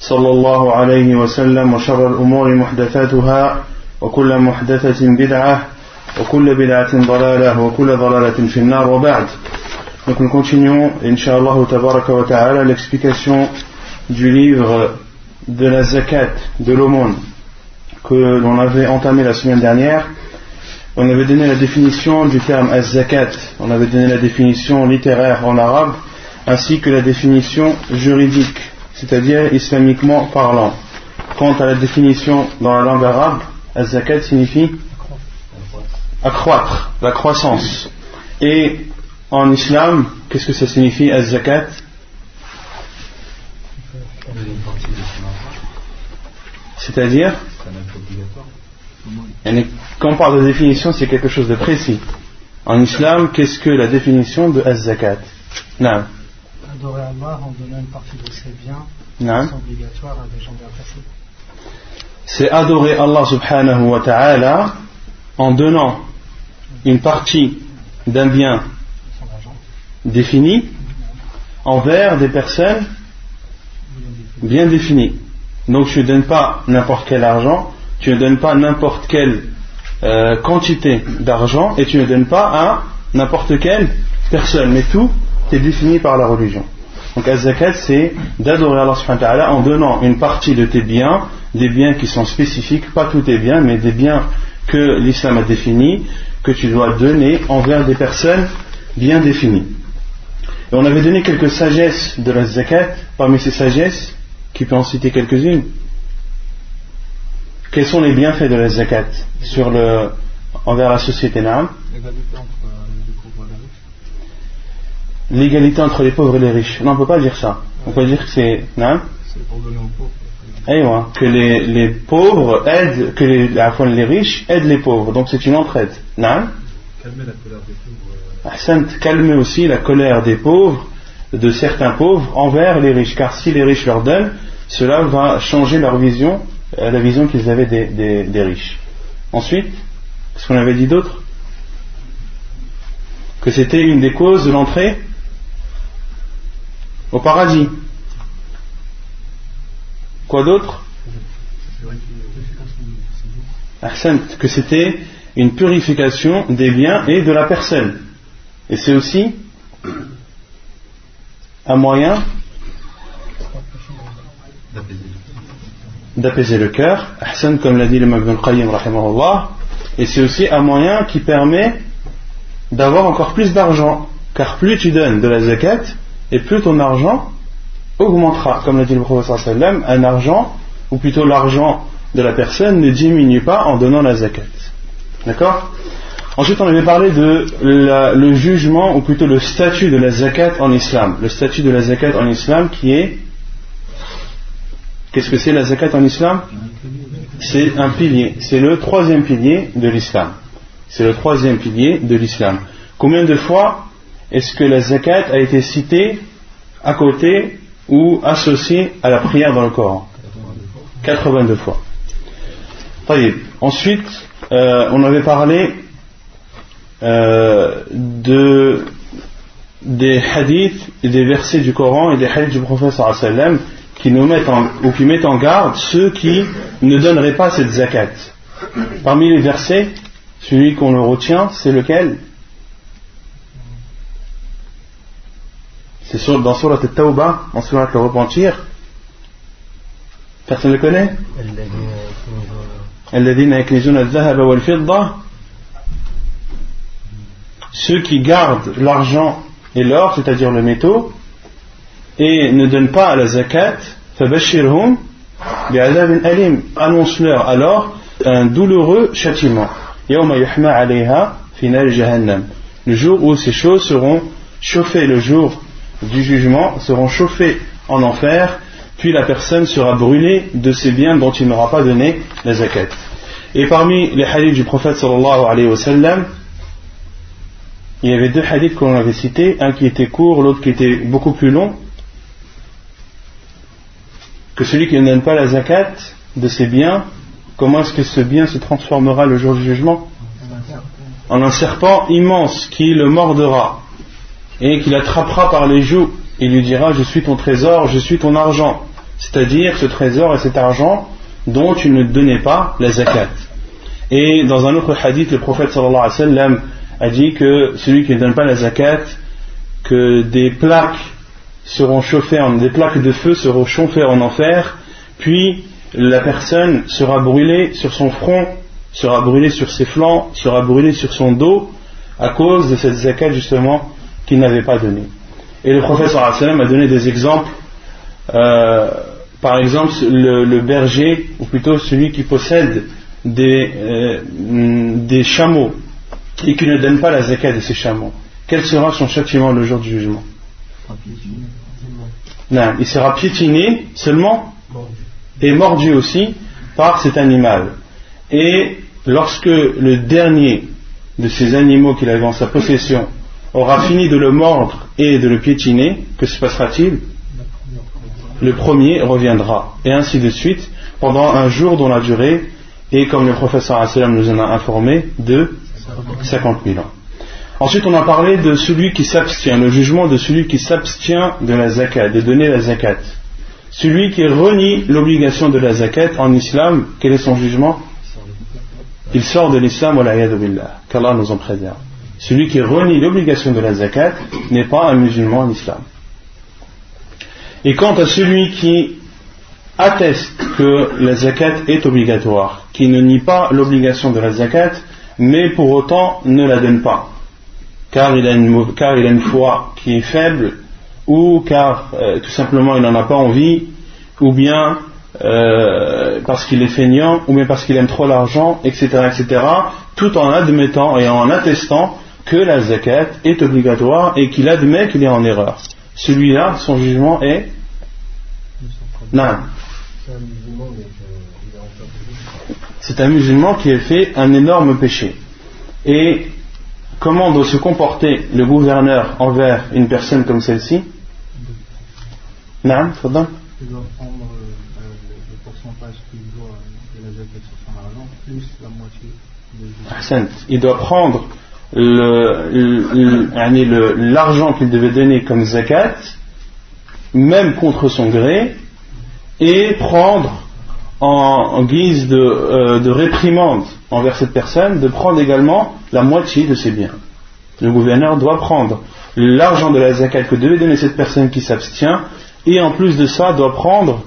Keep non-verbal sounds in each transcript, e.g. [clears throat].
صلى الله عليه وسلم وشر الأمور محدثاتها وكل محدثة بدعة وكل بدعة ضلالة وكل ضلالة في النار وبعد Donc nous continuons, Inch'Allah wa ta'ala, l'explication du livre de la zakat, de l'aumône, que l'on avait entamé la semaine dernière. On avait donné la définition du terme az-zakat, on avait donné la définition littéraire en arabe, ainsi que la définition juridique, c'est-à-dire islamiquement parlant. Quant à la définition dans la langue arabe, az-zakat signifie accroître, la croissance. Et en islam, qu'est-ce que ça signifie az-zakat? C'est-à-dire? Quand on parle de définition, c'est quelque chose de précis. En islam, qu'est-ce que la définition de az-zakat? Adorer Allah en donnant une partie de ses biens, c'est obligatoire à des gens bien placés. C'est adorer Allah subhanahu wa ta'ala en donnant une partie d'un bien défini envers des personnes bien définies. Donc tu ne donnes pas n'importe quel argent, tu ne donnes pas n'importe quelle euh, quantité d'argent et tu ne donnes pas à n'importe quelle personne, mais tout est défini par la religion. Donc az-zakat c'est d'adorer Allah subhanahu wa en donnant une partie de tes biens, des biens qui sont spécifiques, pas tous tes biens, mais des biens que l'islam a définis, que tu dois donner envers des personnes bien définies. Et on avait donné quelques sagesses de la zakat, parmi ces sagesses, qui peut en citer quelques-unes Quels sont les bienfaits de la zakat sur le, envers la société Naam? L'égalité entre les pauvres et les riches. Non, on ne peut pas dire ça. On peut dire que c'est. Naam que les, les, pauvres aident, que les, les riches aident les pauvres. Donc c'est une entraide. Naam Calmer la colère des pauvres. Calmer aussi la colère des pauvres de certains pauvres envers les riches, car si les riches leur donnent, cela va changer leur vision, euh, la vision qu'ils avaient des, riches. Ensuite, qu'est-ce qu'on avait dit d'autre? Que c'était une des causes de l'entrée? Au paradis. Quoi d'autre que c'était une purification des biens et de la personne. Et c'est aussi un moyen d'apaiser le cœur, comme l'a dit le Ibn Qayyim, et c'est aussi un moyen qui permet d'avoir encore plus d'argent, car plus tu donnes de la zakat, et plus ton argent augmentera, comme l'a dit le professeur sallam, un argent, ou plutôt l'argent de la personne ne diminue pas en donnant la zakat. D'accord? Ensuite, on avait parlé de le jugement, ou plutôt le statut de la zakat en islam. Le statut de la zakat en islam qui est. Qu'est-ce que c'est la zakat en islam? C'est un pilier. C'est le troisième pilier de l'islam. C'est le troisième pilier de l'islam. Combien de fois est-ce que la zakat a été citée à côté ou associée à la prière dans le Coran 82 fois. Ensuite, euh, on avait parlé euh, de, des hadiths et des versets du Coran et des hadiths du prophète sallam qui nous mettent en, ou qui mettent en garde ceux qui ne donneraient pas cette zakat. Parmi les versets, celui qu'on retient, c'est lequel? C'est dans Surat al-Tawbah, en Surat le repentir. Personne ne le connaît? Ceux qui gardent l'argent et l'or, c'est-à-dire le métaux, et ne donnent pas à la zakat, annonce-leur alors un douloureux châtiment. Le jour où ces choses seront chauffées, le jour du jugement, seront chauffées en enfer, puis la personne sera brûlée de ses biens dont il n'aura pas donné la zakat. Et parmi les hadiths du prophète sallallahu alayhi wa il y avait deux hadiths qu'on avait cités, un qui était court, l'autre qui était beaucoup plus long, que celui qui ne donne pas la zakat de ses biens, comment est-ce que ce bien se transformera le jour du jugement? En un serpent immense qui le mordra et qui l'attrapera par les joues et lui dira Je suis ton trésor, je suis ton argent. C'est-à-dire ce trésor et cet argent dont tu ne donnais pas la zakat. Et dans un autre hadith, le prophète a dit que celui qui ne donne pas la zakat, que des plaques seront chauffées, des plaques de feu seront chauffées en enfer, puis la personne sera brûlée sur son front, sera brûlée sur ses flancs, sera brûlée sur son dos, à cause de cette zakat justement qu'il n'avait pas donnée. Et le prophète a donné des exemples, euh, par exemple le, berger, ou plutôt celui qui possède des, euh, des chameaux, et qui ne donne pas la zakat de ces chameaux, quel sera son châtiment le jour du jugement? Non, Il sera piétiné seulement et mordu aussi par cet animal. Et lorsque le dernier de ces animaux qu'il avait en sa possession aura fini de le mordre et de le piétiner, que se passera-t-il Le premier reviendra, et ainsi de suite, pendant un jour dont la durée est, comme le professeur nous en a informé, de 50 000 ans. Ensuite, on a parlé de celui qui s'abstient, le jugement de celui qui s'abstient de la zakat, de donner la zakat. Celui qui renie l'obligation de la zakat en islam, quel est son jugement? Il sort de l'islam, billah, qu'Allah nous en préserve. Celui qui renie l'obligation de la zakat n'est pas un musulman en islam. Et quant à celui qui atteste que la zakat est obligatoire, qui ne nie pas l'obligation de la zakat, mais pour autant ne la donne pas, car il a une, foi qui est faible, ou car euh, tout simplement il n'en a pas envie, ou bien euh, parce qu'il est feignant, ou bien parce qu'il aime trop l'argent, etc., etc., tout en admettant et en attestant que la zakat est obligatoire et qu'il admet qu'il est en erreur. Celui-là, son jugement est non. C'est un musulman qui a fait un énorme péché. Et comment doit se comporter le gouverneur envers une personne comme celle-ci Non, Il doit prendre le pourcentage qu'il doit de la zakat sur son argent, plus la moitié. Il doit prendre l'argent qu'il devait donner comme zakat, même contre son gré, et prendre en, guise euh, de, réprimande envers cette personne, de prendre également la moitié de ses biens. Le gouverneur doit prendre l'argent de la zakat que devait donner cette personne qui s'abstient, et en plus de ça, doit prendre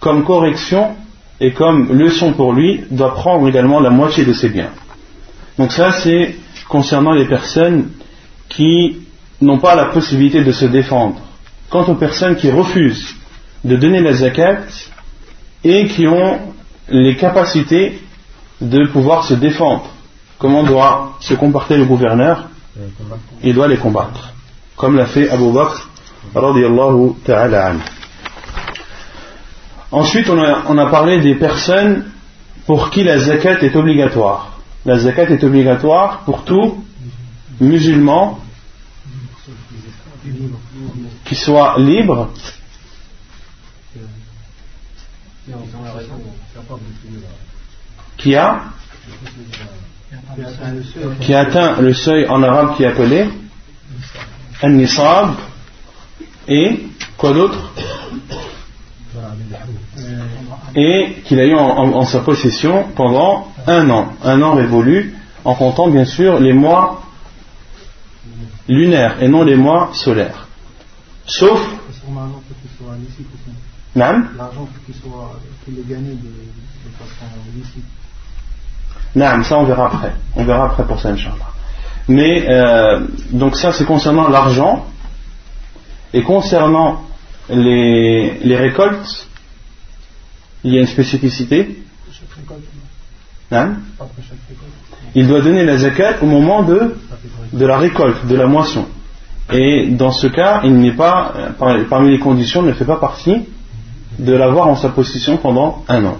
comme correction et comme leçon pour lui, doit prendre également la moitié de ses biens. Donc ça, c'est concernant les personnes qui n'ont pas la possibilité de se défendre. Quant aux personnes qui refusent de donner la zakat et qui ont les capacités de pouvoir se défendre, comment doit se comporter le gouverneur Il doit les combattre, comme l'a fait Abu Bakr ta'ala Ensuite, on a, on a parlé des personnes pour qui la zakat est obligatoire la zakat est obligatoire pour tout musulman qui soit libre. Qui a qui atteint le seuil en arabe qui est appelé un et quoi d'autre et qu'il a eu en, sa possession pendant un an, un an révolu, en comptant bien sûr les mois lunaires et non les mois solaires. Sauf. L'argent, qu'il soit, ça on verra après. On verra après pour ça, Inch'Allah. Mais, euh, donc ça c'est concernant l'argent. Et concernant les, les récoltes, il y a une spécificité. Non il doit donner la zakat au moment de, la récolte, de la moisson. Et dans ce cas, il n'est pas, parmi les conditions, ne fait pas partie de l'avoir en sa possession pendant un an.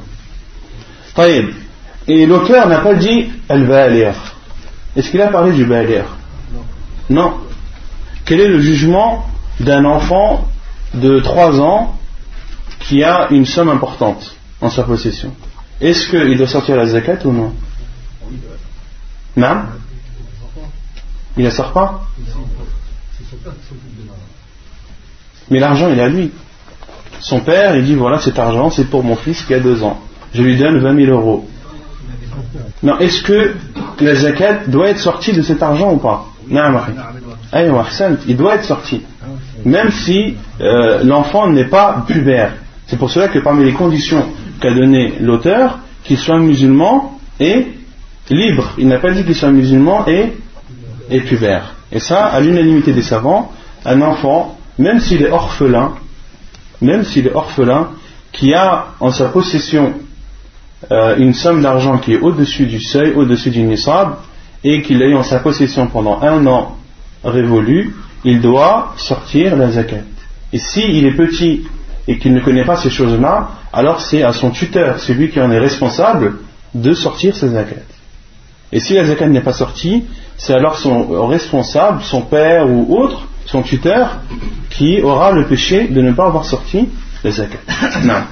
Et l'auteur n'a pas dit elle va aller. Est-ce qu'il a parlé du ba'alir Non. Quel est le jugement d'un enfant de 3 ans qui a une somme importante en sa possession? Est-ce qu'il doit sortir la zakat ou non Non Il ne sort pas Mais l'argent, il est à lui. Son père, il dit voilà, cet argent, c'est pour mon fils qui a 2 ans. Je lui donne 20 000 euros. Non, est-ce que la zakat doit être sortie de cet argent ou pas il doit être sorti. Même si euh, l'enfant n'est pas pubère. C'est pour cela que parmi les conditions qu'a donné l'auteur, qu'il soit musulman et libre. Il n'a pas dit qu'il soit musulman et, et pubère. Et ça, à l'unanimité des savants, un enfant, même s'il est orphelin, même s'il est orphelin, qui a en sa possession euh, une somme d'argent qui est au-dessus du seuil, au-dessus du nisab, et qu'il a eu en sa possession pendant un an révolu, il doit sortir la zakat. Et s'il est petit et qu'il ne connaît pas ces choses-là, alors c'est à son tuteur, celui qui en est responsable, de sortir sa zakat. Et si la zakat n'est pas sortie, c'est alors son responsable, son père ou autre, son tuteur, qui aura le péché de ne pas avoir sorti la zakat. [coughs] Non.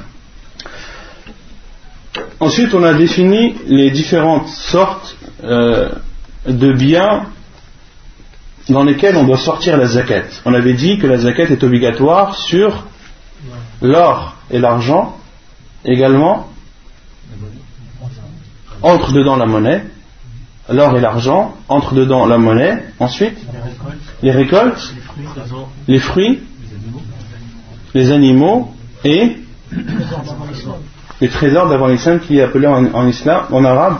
Ensuite, on a défini les différentes sortes euh, de biens dans lesquels on doit sortir la zakat. On avait dit que la zakat est obligatoire sur l'or et l'argent, également entre dedans la monnaie, l'or et l'argent, entre dedans la monnaie, ensuite les récoltes, les fruits, les animaux et les trésors d'avant l'islam qui est appelé en, islam, en arabe.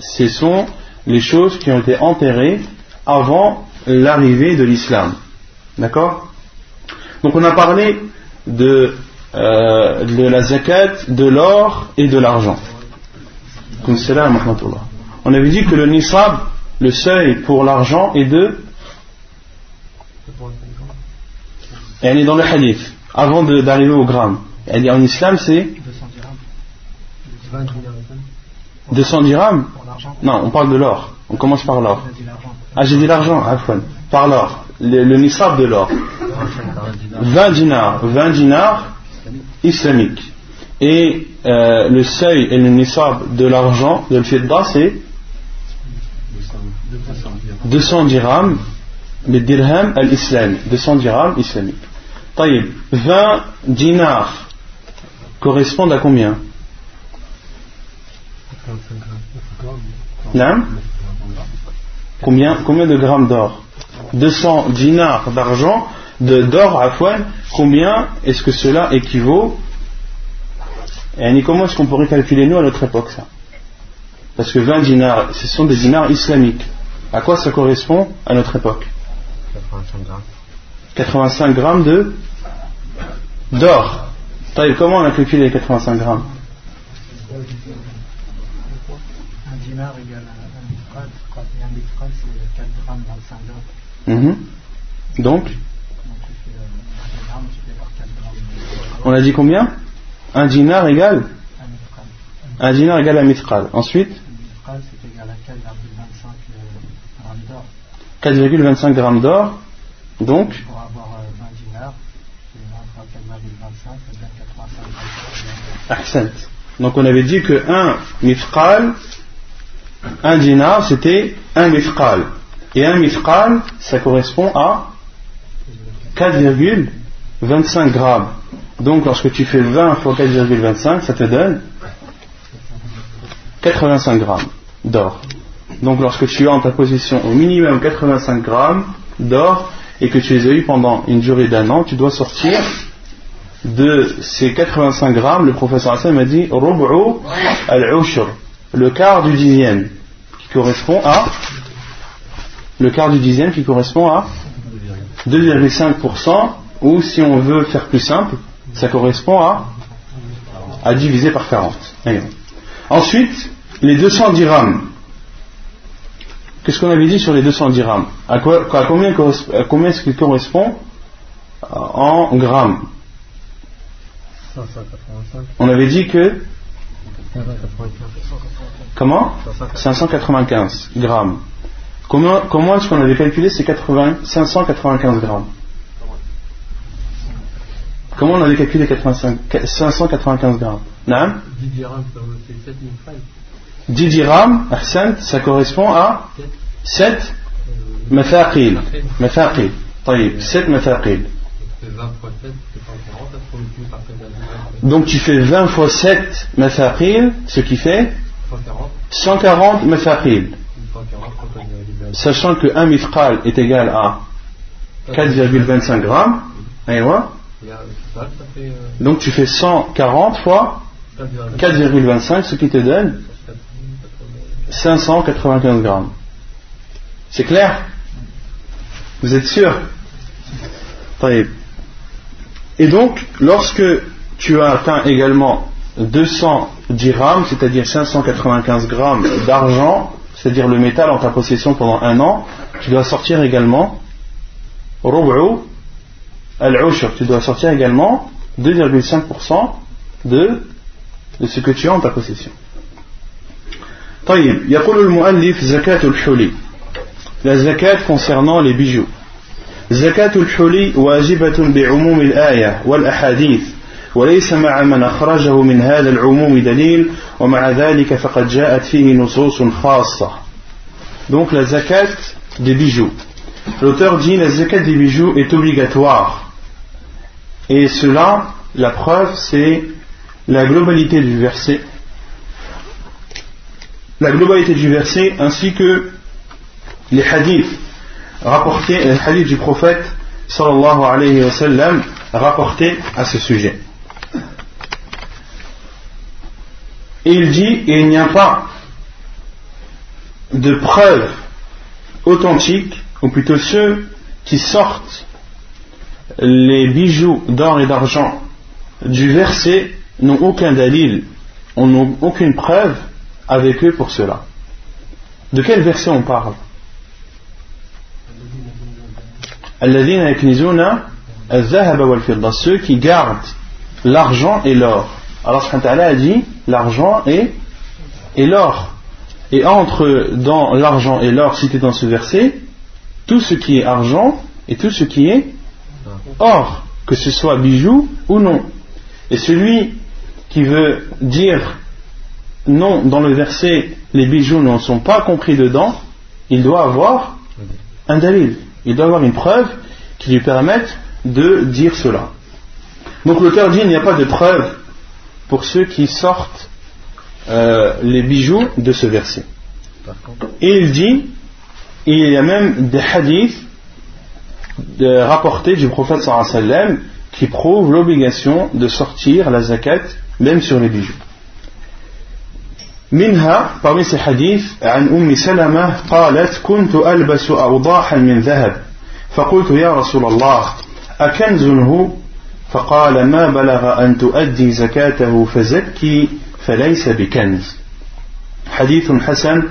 Ce sont les choses qui ont été enterrées avant l'arrivée de l'islam. D'accord Donc on a parlé de, euh, de la zakat, de l'or et de l'argent. On avait dit que le nisab, le seuil pour l'argent est de. Elle est dans le hadith avant d'arriver au gramme. Elle dit en islam c'est 200 dirhams Non, on parle de l'or. On commence par l'or. Ah, j'ai dit l'argent, par l'or. Le, le nisab de l'or. 20 dinars. 20 dinars islamiques. Et euh, le seuil et le nisab de l'argent, de le c'est 200 dirhams, le dirham al-islami. 200 dirhams islamiques. 20 dinars correspondent à combien? Combien, combien de grammes d'or? 200 dinars d'argent, d'or à fois, combien est-ce que cela équivaut? Et comment est-ce qu'on pourrait calculer nous à notre époque ça? Parce que 20 dinars, ce sont des dinars islamiques. À quoi ça correspond à notre époque? 85 grammes. 85 grammes de d'or. Comment on a calculé les 85 grammes? Un dinar égale il y a un mifrad, c'est 4 grammes 25 grammes. Mhm. Donc On a dit combien? Un dinar égale? Un dinar égale à mithqal. Ensuite? 4,25 grammes d'or. Donc Donc on avait dit que un mifqal, un dinar, c'était un mifqal. Et un mifqal, ça correspond à 4,25 grammes. Donc lorsque tu fais 20 fois 4,25, ça te donne 85 grammes d'or. Donc lorsque tu as en ta position au minimum 85 grammes d'or, et que tu les as eues pendant une durée d'un an, tu dois sortir de ces 85 grammes, le professeur Hassan m'a dit al-ushr, le quart du dixième, qui correspond à le quart du dixième qui correspond à 2,5%, ou si on veut faire plus simple, ça correspond à, à diviser par 40. Ensuite, les 200 dirhams. Qu'est-ce qu'on avait dit sur les 200 dirhams à, quoi, à combien, combien est-ce qu'il correspond en grammes? On avait dit que. Comment? 595 grammes. Comment, comment est-ce qu'on avait calculé ces 80, 595 grammes Comment on avait calculé 85, 595 grammes 10 dirhams, c'est 7000 francs. 10 dirhams, ça correspond à 7 mafaqil. Mafaqil. 7 mafaqil. Donc tu fais 20 fois 7 mafaqil, ce qui fait 140 mafaqil. Sachant que 1 mithqal est égal à 4,25 grammes. Donc tu fais 140 fois 4,25, ce qui te donne 595 grammes. C'est clair? Vous êtes sûr? Et donc, lorsque tu as atteint également 200 dirhams, c'est-à-dire 595 grammes d'argent, c'est-à-dire le métal en ta possession pendant un an, tu dois sortir également al-ushr, tu dois sortir également 2,5% de, de ce que tu as en ta possession. طيب يقول المؤلف زكاة الحلي la zakat concernant les bijoux زكاة الحلي واجبة بعموم الآية والأحاديث وليس مع من أخرجه من هذا العموم دليل donc la zakat des bijoux. L'auteur dit la zakat des bijoux est obligatoire. Et cela, la preuve, c'est la globalité du verset. La globalité du verset ainsi que les hadiths rapportés, les hadiths du prophète sallallahu alayhi wa sallam rapportés à ce sujet. Et il dit, il n'y a pas de preuves authentiques, ou plutôt ceux qui sortent les bijoux d'or et d'argent du verset n'ont aucun dalil, n'ont aucune preuve avec eux pour cela. De quel verset on parle? Ceux qui gardent l'argent et l'or. Alors Allah a dit l'argent et, et l'or. Et entre dans l'argent et l'or cité dans ce verset, tout ce qui est argent et tout ce qui est or, que ce soit bijoux ou non. Et celui qui veut dire non, dans le verset, les bijoux ne sont pas compris dedans, il doit avoir un dalil. Il doit avoir une preuve qui lui permette de dire cela. Donc l'auteur dit il n'y a pas de preuve pour ceux qui sortent euh, les bijoux de ce verset. Et il dit il y a même des hadiths rapportés du prophète sallam qui prouvent l'obligation de sortir la zakat même sur les bijoux. منها parmi ces hadiths عن أم سلمة قالت كنت ألبس أوضاحا من ذهب فقلت يا رسول الله أكنز هو فقال ما بلغ أن تؤدي زكاته فزكي فليس بكنز حديث حسن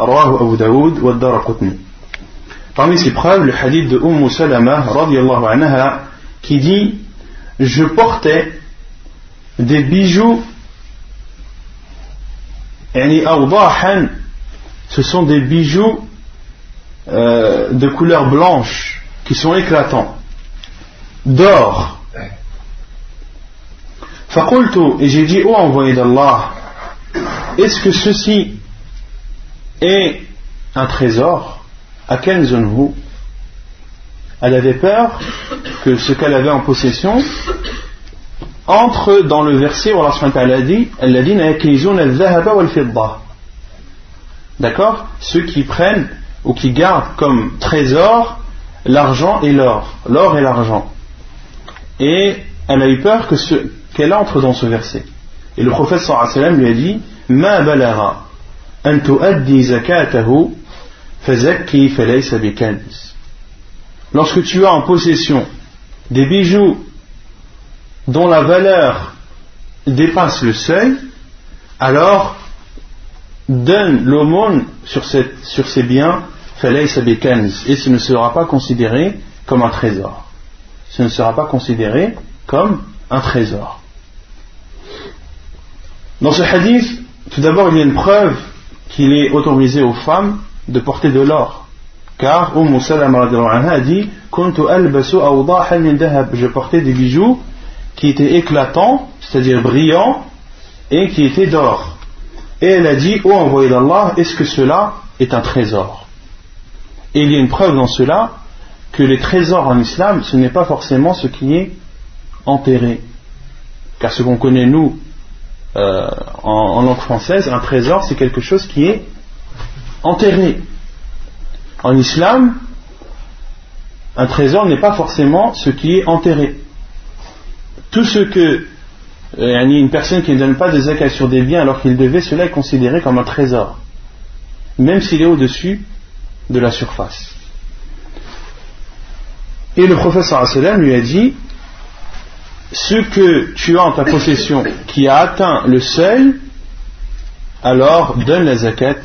رواه أبو داود والدار قطني Parmi ces preuves, le hadith de Umm Salama, radiallahu anha, qui dit Je portais des bijoux ce sont des bijoux euh, de couleur blanche qui sont éclatants, d'or. et j'ai dit, oh envoyé d'Allah, est-ce que ceci est un trésor? À Elle avait peur que ce qu'elle avait en possession entre dans le verset où Allah a dit D'accord? Ceux qui prennent ou qui gardent comme trésor l'argent et l'or, l'or et l'argent. Et elle a eu peur que qu'elle entre dans ce verset. Et le prophète sallam lui a dit Ma balara an tuaddi zakatahu fazakki falaysa bikanz. Lorsque tu as en possession des bijoux dont la valeur dépasse le seuil, alors donne l'aumône sur, ces biens et ce ne sera pas considéré comme un trésor. Ce ne sera pas considéré comme un trésor. Dans ce hadith, tout d'abord, il y a une preuve qu'il est autorisé aux femmes de porter de l'or. Car Umm Salama a dit Je portais des bijoux qui étaient éclatants, c'est-à-dire brillants, et qui étaient d'or. Et elle a dit Ô envoyé d'Allah, est-ce que cela est un trésor? Et il y a une preuve dans cela que les trésors en islam, ce n'est pas forcément ce qui est enterré. Car ce qu'on connaît, nous, euh, en, langue française, un trésor, c'est quelque chose qui est enterré. En islam, un trésor n'est pas forcément ce qui est enterré. Tout ce que euh, une personne qui ne donne pas de zakat sur des biens alors qu'il devait, cela est considéré comme un trésor, même s'il est au-dessus de la surface. Et le professeur lui a dit ce que tu as en ta possession qui a atteint le seuil, alors donne la zakat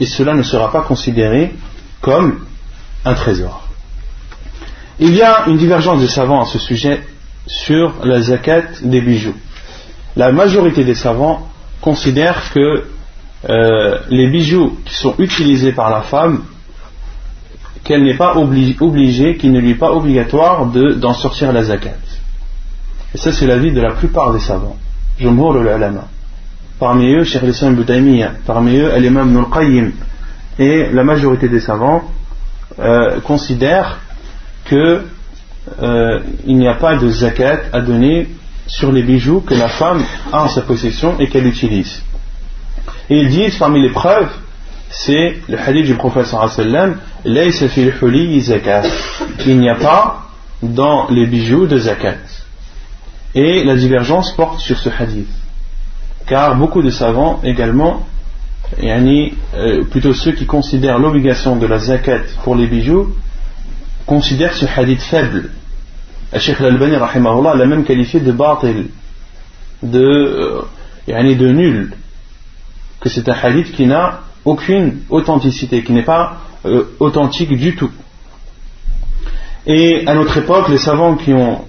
et cela ne sera pas considéré comme un trésor. Il y a une divergence des savants à ce sujet sur la zakat des bijoux. La majorité des savants considèrent que euh, les bijoux qui sont utilisés par la femme, qu'elle n'est pas obligée, qu'il ne lui est pas obligatoire d'en sortir la zakat. Et ça, c'est l'avis de la plupart des savants. Jumhur al-Alama. Parmi eux, Cheikh Islam parmi eux, Al-Imam Nul Qayyim. Et la majorité des savants euh, considèrent qu'il euh, n'y a pas de zakat à donner sur les bijoux que la femme a en sa possession et qu'elle utilise. Et ils disent parmi les preuves, c'est le hadith du prophète sallam, il n'y a pas dans les bijoux de zakat. Et la divergence porte sur ce hadith. Car beaucoup de savants également, euh, plutôt ceux qui considèrent l'obligation de la zakat pour les bijoux, considèrent ce hadith faible. Sheikh Al-Albani l'a même qualifié de batil, de, euh, de nul, que c'est un hadith qui n'a aucune authenticité, qui n'est pas euh, authentique du tout. Et à notre époque, les savants qui ont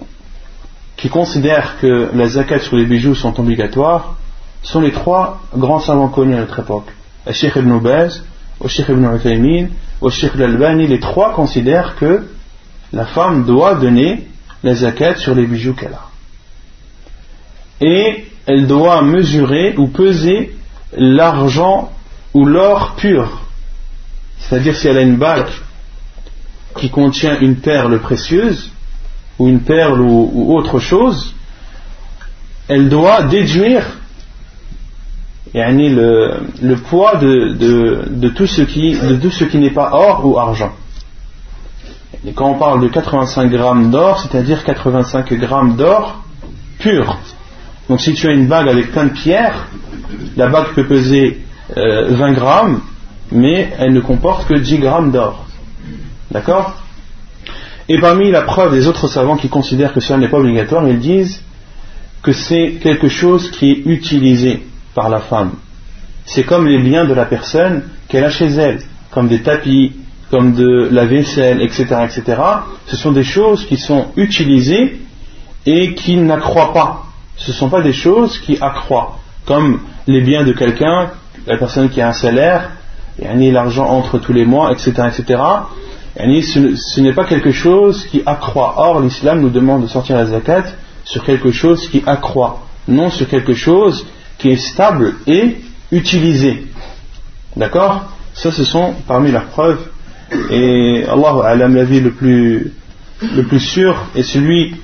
qui considèrent que les zakat sur les bijoux sont obligatoires sont les trois grands savants connus à notre époque. Le Sheikh ibn Baz, le Sheikh ibn Uthaymin, le Sheikh al-Albani, les trois considèrent que la femme doit donner la zakat sur les bijoux qu'elle a. Et elle doit mesurer ou peser l'argent ou l'or pur. C'est-à-dire si elle a une bague qui contient une perle précieuse, ou une perle ou, autre chose, elle doit déduire le, le poids de, de, tout ce qui, de ce qui n'est pas or ou argent. Et quand on parle de 85 grammes d'or, c'est-à-dire 85 grammes d'or pur. Donc si tu as une bague avec plein de pierres, la bague peut peser 20 euh, grammes, mais elle ne comporte que 10 grammes d'or. D'accord? Et parmi la preuve des autres savants qui considèrent que cela n'est pas obligatoire, ils disent que c'est quelque chose qui est utilisé par la femme. C'est comme les biens de la personne qu'elle a chez elle, comme des tapis, comme de la vaisselle, etc., etc. Ce sont des choses qui sont utilisées et qui n'accroissent pas. Ce ne sont pas des choses qui accroissent, comme les biens de quelqu'un, la personne qui a un salaire, et l'argent entre tous les mois, etc., etc ce n'est pas quelque chose qui accroît. Or, l'islam nous demande de sortir la zakat sur quelque chose qui accroît, non sur quelque chose qui est stable et utilisé. D'accord? Ça, ce sont parmi leurs preuves. Et Allah Alam, l'avis le plus, le plus sûr est celui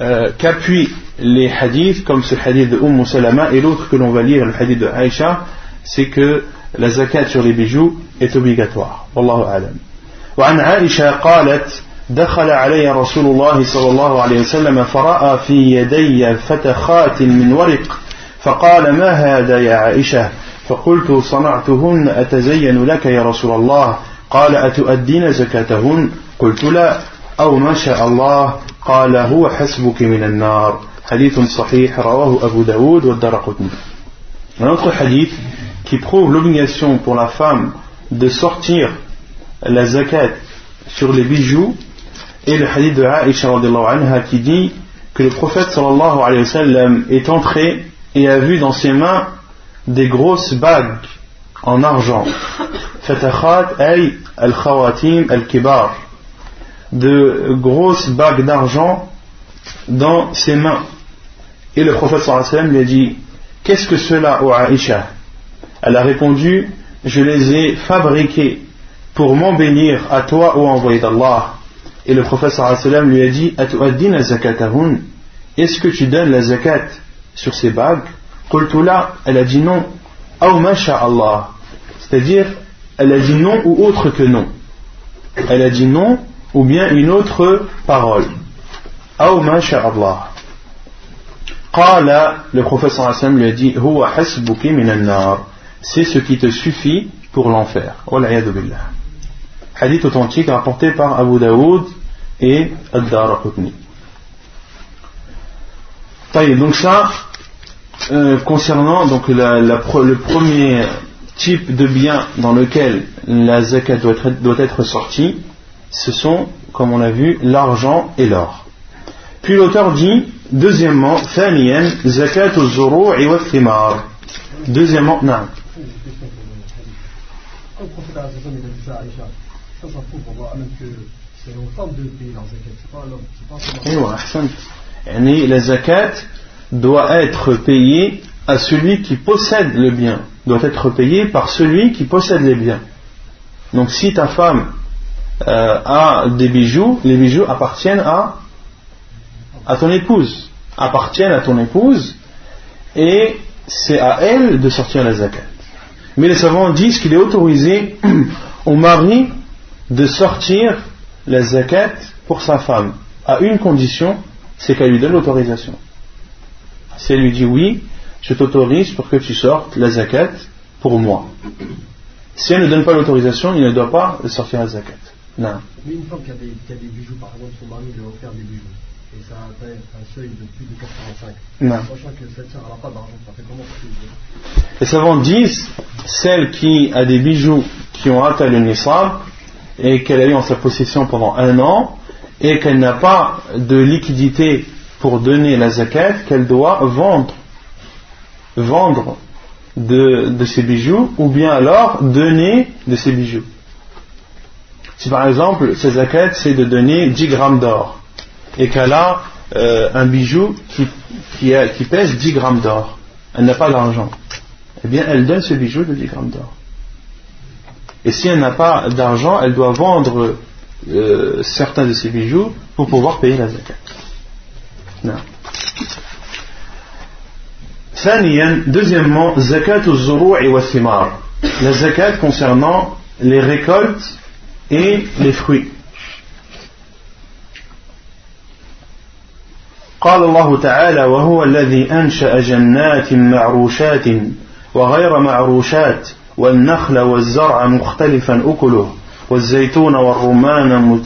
euh, qu'appuient les hadiths, comme ce hadith de Umm Salama et l'autre que l'on va lire, le hadith de Aïcha, c'est que la zakat sur les bijoux est obligatoire. Wallahu Alam. وعن عائشة قالت دخل علي رسول الله صلى الله عليه وسلم فرأى في يدي فتخات من ورق فقال ما هذا يا عائشة؟ فقلت صنعتهن أتزين لك يا رسول الله؟ قال أتؤدين زكاتهن؟ قلت لا. أو ما شاء الله. قال هو حسبك من النار. حديث صحيح رواه أبو داود والدرقطني Un autre hadith qui prouve l'obligation pour la femme de sortir la zakat sur les bijoux et le hadith de Aisha anha qui dit que le prophète sallallahu alayhi wa sallam est entré et a vu dans ses mains des grosses bagues en argent. Al-khawatim al-kibar. De grosses bagues d'argent dans ses mains. Et le prophète sallallahu alayhi wa sallam lui a dit Qu'est-ce que cela, ô Aisha Elle a répondu Je les ai fabriqués pour m'embellir à toi, ô envoyé d'Allah. Et le prophète sallam lui a dit Est-ce que tu donnes la zakat sur ces bagues? Là, elle a dit non. Allah. C'est-à-dire, elle a dit non ou autre que non. Elle a dit non ou bien une autre parole. Allah. Qala, le prophète sallam lui a dit C'est ce qui te suffit pour l'enfer hadith authentique rapporté par Abu Daoud et Ad-Daraqutni. Donc ça, euh, concernant donc le premier type de bien dans lequel la zakat doit être, doit être sortie, ce sont, comme on l'a vu, l'argent et l'or. Puis l'auteur dit, deuxièmement, zakat et Deuxièmement, non. Ça, ça prouve pour voir même que c'est aux femmes de payer la zakat, c'est pas l'homme. C'est pas la zakat doit être payée à celui qui possède le bien, doit être payée par celui qui possède les biens. Donc si ta femme euh, a des bijoux, les bijoux appartiennent à, à ton épouse, appartiennent à ton épouse, et c'est à elle de sortir la zakat. Mais les savants disent qu'il est autorisé [clears throat] au mari de sortir la zakat pour sa femme, à une condition, c'est qu'elle lui donne l'autorisation. Si elle lui dit oui, je t'autorise pour que tu sortes la zakat pour moi. Si elle ne donne pas l'autorisation, il ne doit pas sortir la zakat. Non. Mais une femme qui a, des, qui a des bijoux, par exemple, son mari lui a offert des bijoux, et ça a atteint un seuil de plus de 85. Non. Sachant que cette sœur n'a pas d'argent, ça fait comment Les savants disent, celle qui a des bijoux qui ont atteint le nisab, et qu'elle a eu en sa possession pendant un an et qu'elle n'a pas de liquidité pour donner la zakat, qu'elle doit vendre, vendre de, ses bijoux ou bien alors donner de ses bijoux. Si par exemple, sa zakat c'est de donner 10 grammes d'or et qu'elle a euh, un bijou qui, pèse 10 grammes d'or, elle n'a pas d'argent, eh bien elle donne ce bijou de 10 grammes d'or. Et si elle n'a pas d'argent, elle doit vendre euh, certains de ses bijoux pour pouvoir payer la zakat. Non. deuxièmement, zakat et wa thimar. La zakat concernant les récoltes et les fruits. قال الله تعالى وهو الذي أنشأ جنات معروشات وغير معروشات والنخل والزرع مختلفا أكله والزيتون والرمان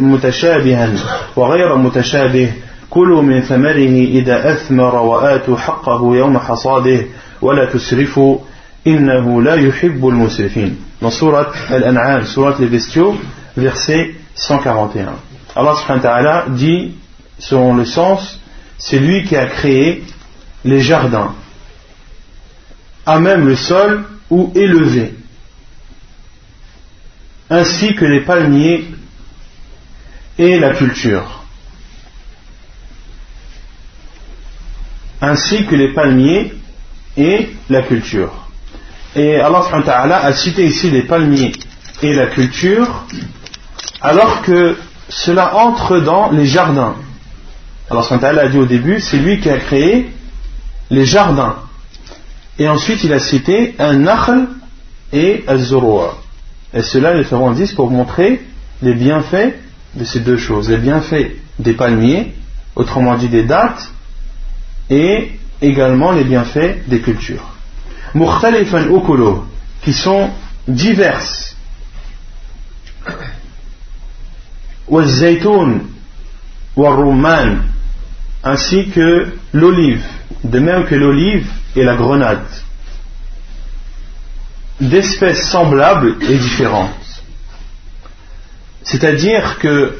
متشابها وغير متشابه. كلوا من ثمره إذا أثمر وآتوا حقه يوم حصاده ولا تسرفوا إنه لا يحب المسرفين. Dans Al-An'am, Surat les bestiaux, verset 141. Allah subhanahu wa ta'ala dit, selon le sens, c'est lui qui a créé les jardins, à même le sol ou élevés, ainsi que les palmiers et la culture. Ainsi que les palmiers et la culture. Et Allah a cité ici les palmiers et la culture, alors que cela entre dans les jardins. Allah a dit au début, c'est lui qui a créé les jardins. Et ensuite, il a cité un nakhl et un zoroa. Et cela, les savants disent pour montrer les bienfaits de ces deux choses, les bienfaits des palmiers, autrement dit des dates, et également les bienfaits des cultures. Mukhtalifan ukulu, qui sont diverses. wa rumman, ainsi que l'olive, de même que l'olive et la grenade, d'espèces semblables et différentes. C'est-à-dire que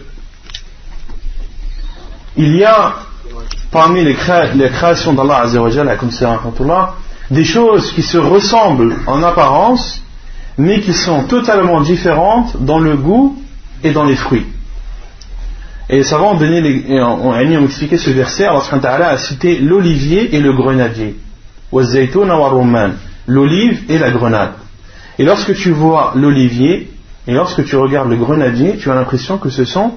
il y a parmi les, créations d'Allah des choses qui se ressemblent en apparence, mais qui sont totalement différentes dans le goût et dans les fruits. Et les savants ont, expliqué ce verset lorsqu'un a cité l'olivier et le grenadier. L'olive et la grenade. Et lorsque tu vois l'olivier et lorsque tu regardes le grenadier, tu as l'impression que ce sont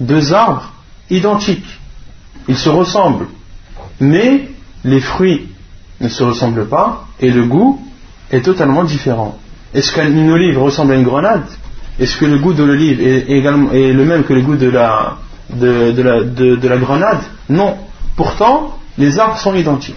deux arbres identiques. Ils se ressemblent. Mais les fruits ne se ressemblent pas et le goût est totalement différent. Est-ce qu'une olive ressemble à une grenade? Est-ce que le goût de l'olive est, également, le même que le goût de la, de, la, de la grenade? Non. Pourtant, les arbres sont identiques.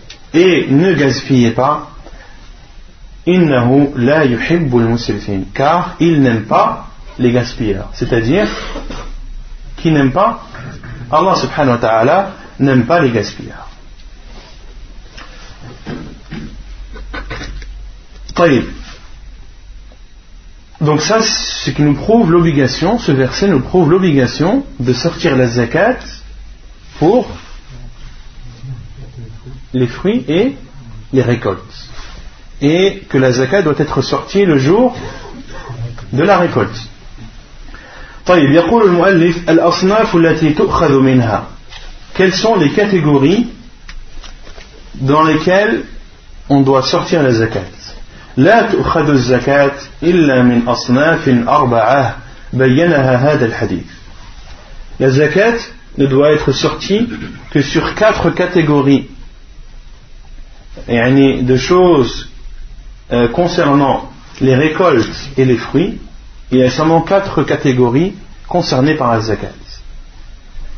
Et ne gaspillez pas car il n'aime pas les gaspilleurs. C'est-à-dire, qui n'aime pas Allah subhanahu wa ta'ala n'aime pas les gaspilleurs. Donc ça, ce qui nous prouve l'obligation, ce verset nous prouve l'obligation de sortir la zakat pour les fruits et les récoltes. Et que la zakat doit être sortie le jour de la récolte. Quelles sont les catégories dans lesquelles on doit sortir la zakat لا تؤخذ الزكاة إلا من أصناف أربعة بينها هذا الحديث La zakat ne doit être sortie que sur quatre catégories de choses euh, concernant les récoltes et les fruits il y a seulement quatre catégories concernées par la zakat.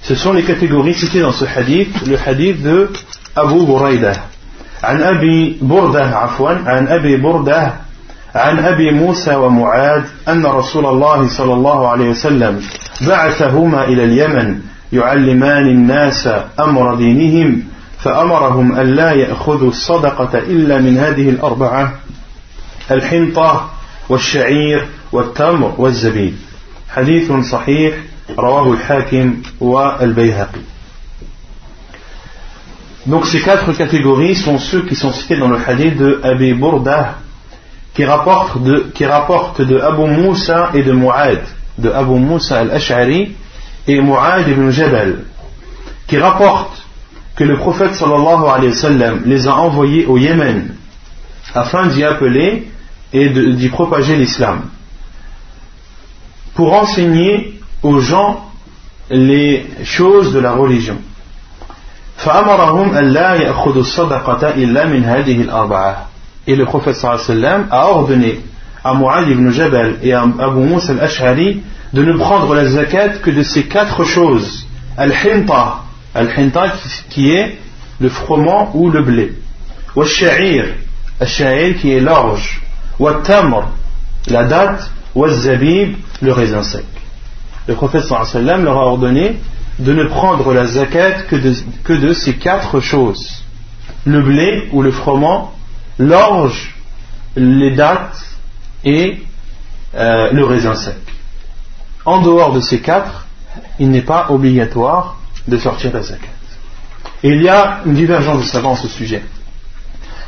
Ce sont les catégories citées dans ce hadith, le hadith de Abu Buraida. عن أبي بردة عفوا عن أبي بردة عن أبي موسى ومعاذ أن رسول الله صلى الله عليه وسلم بعثهما إلى اليمن يعلمان الناس أمر دينهم فأمرهم أن لا يأخذوا الصدقة إلا من هذه الأربعة الحنطة والشعير والتمر والزبيب حديث صحيح رواه الحاكم والبيهقي Donc ces quatre catégories sont ceux qui sont cités dans le hadith de Abi Burda qui rapporte de, qui rapporte de Abu Musa et de Mu'ad, de Abu Musa al-Ash'ari et Mu'ad ibn Jabal, qui rapporte que le prophète sallallahu alayhi wa sallam les a envoyés au Yémen afin d'y appeler et d'y propager l'islam pour enseigner aux gens les choses de la religion. Et le prophète sallam a ordonné à Mu'ad ibn Jabal et à Abu Musa al-Ash'ari de ne prendre la zakat que de ces quatre choses. Al-Hinta, Al-Hinta qui est le froment ou le blé. Wa-Sha'ir, Al-Sha'ir qui est l'orge. Wa-Tamr, la date zabib, le raisin sec. Le prophète sallam leur a ordonné de ne prendre la zakat que de, ces quatre choses. Le blé ou le froment, l'orge, les dattes et euh, le raisin sec. En dehors de ces quatre, il n'est pas obligatoire de sortir la zakat. Et il y a une divergence de savants à ce sujet.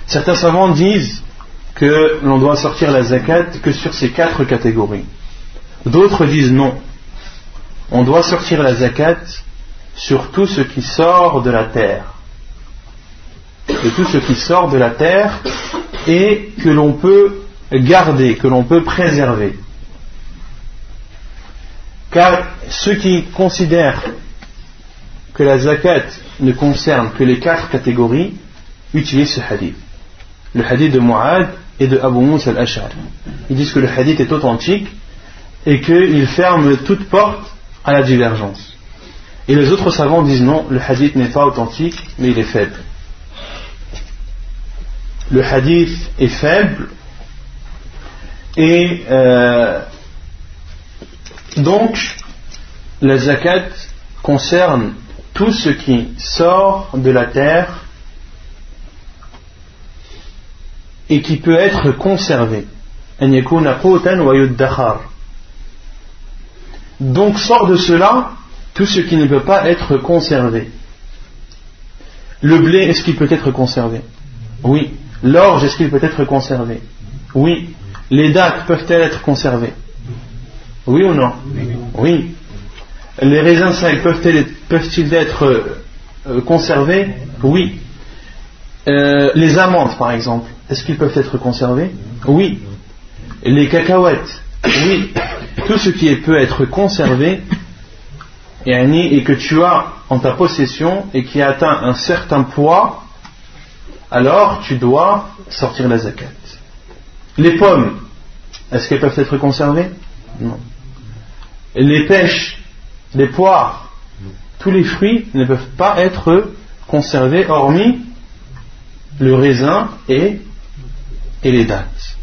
Certains savants disent que l'on doit sortir la zakat que sur ces quatre catégories. D'autres disent non. on doit sortir la zakat sur tout ce qui sort de la terre. De tout ce qui sort de la terre et que l'on peut garder, que l'on peut préserver. Car ceux qui considèrent que la zakat ne concerne que les quatre catégories utilisent ce hadith. Le hadith de Mu'ad et de Abu Moussa al-Ash'ari. Ils disent que le hadith est authentique et qu'il ferme toute porte à la divergence. Et les autres savants disent non, le hadith n'est pas authentique, mais il est faible. Le hadith est faible et euh, donc la zakat concerne tout ce qui sort de la terre et qui peut être conservé. Donc sort de cela tout ce qui ne peut pas être conservé. Le blé, est-ce qu'il peut être conservé? Oui. L'orge, est-ce qu'il peut être conservé? Oui. Les dates peuvent-elles être conservées? Oui ou non? Oui. Les raisins secs peuvent-ils être euh, conservés? Oui. Euh, les amandes, par exemple, est-ce qu'ils peuvent être conservés? Oui. Les cacahuètes? Oui. Tout ce qui peut être conservé et que tu as en ta possession et qui atteint un certain poids, alors tu dois sortir la zakat. Les pommes, est-ce qu'elles peuvent être conservées? Non. Les pêches, les poires, tous les fruits ne peuvent pas être conservés hormis le raisin et, les dattes.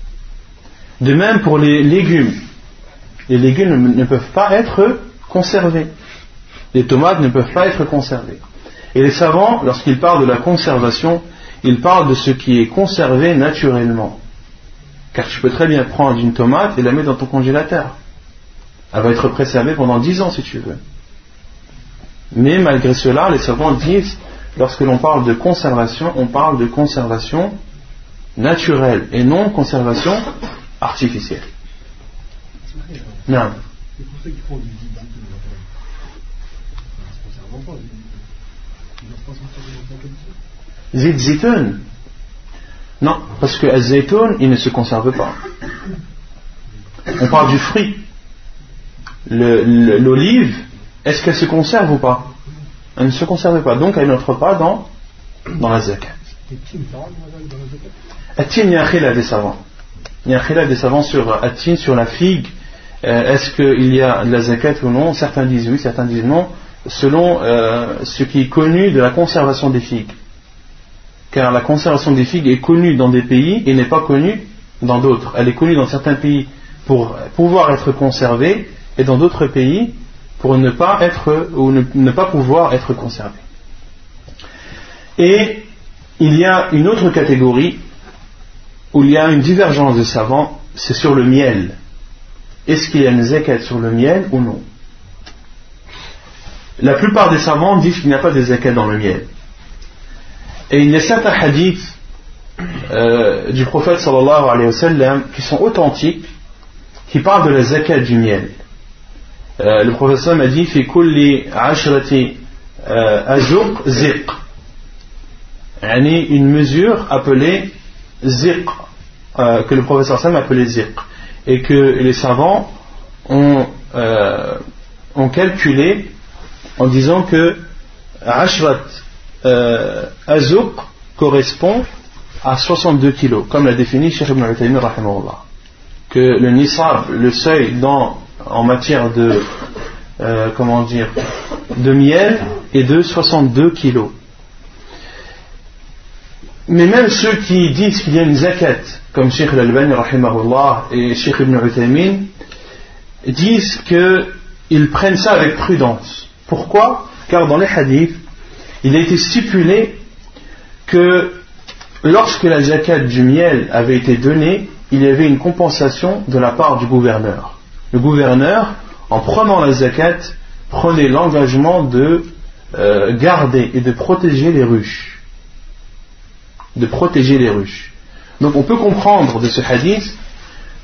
De même pour les légumes. Les légumes ne peuvent pas être conservés les tomates ne peuvent pas être conservées. Et les savants, lorsqu'ils parlent de la conservation, ils parlent de ce qui est conservé naturellement. Car tu peux très bien prendre une tomate et la mettre dans ton congélateur. Elle va être préservée pendant dix ans si tu veux. Mais malgré cela, les savants disent, lorsque l'on parle de conservation, on parle de conservation naturelle et non conservation artificielle. Non. Zitoun Non, parce que zitoun, il ne se conserve pas. On parle du fruit. L'olive, est-ce qu'elle se conserve ou pas? Elle ne se conserve pas, donc elle n'entre pas dans, dans la zakat. Atin, il y a des savants. A des savants sur sur la figue. Euh, est-ce qu'il y a de la zakat ou non? Certains disent oui, certains disent non selon euh, ce qui est connu de la conservation des figues. Car la conservation des figues est connue dans des pays et n'est pas connue dans d'autres. Elle est connue dans certains pays pour pouvoir être conservée et dans d'autres pays pour ne pas être ou ne, pas pouvoir être conservée. Et il y a une autre catégorie où il y a une divergence de savants, c'est sur le miel. Est-ce qu'il y a une zakat sur le miel ou non? La plupart des savants disent qu'il n'y a pas de zakat dans le miel. Et il y a certains hadiths euh, du prophète sallallahu alayhi wa qui sont authentiques, qui parlent de la zakat du miel. Euh, le prophète sallam a dit fi kulli ashrati euh, azuq ziq. une mesure appelée ziq, que le prophète sallam appelait ziq. Et que les savants ont, calculé en disant que Ashrat euh, Azouk correspond à 62 kilos, comme l'a défini Cheikh Ibn Uthaymin que le nisab, le seuil dans, en matière de euh, comment dire de miel est de 62 kilos. Mais même ceux qui disent qu'il y a une zakat, comme Cheikh Al-Albani et Cheikh Ibn Uthaymin, disent qu'ils prennent ça avec prudence. Pourquoi? Car dans les hadiths, il a été stipulé que lorsque la zakat du miel avait été donnée, il y avait une compensation de la part du gouverneur. Le gouverneur, en prenant la zakat, prenait l'engagement de euh, garder et de protéger les ruches. De protéger les ruches. Donc on peut comprendre de ce hadith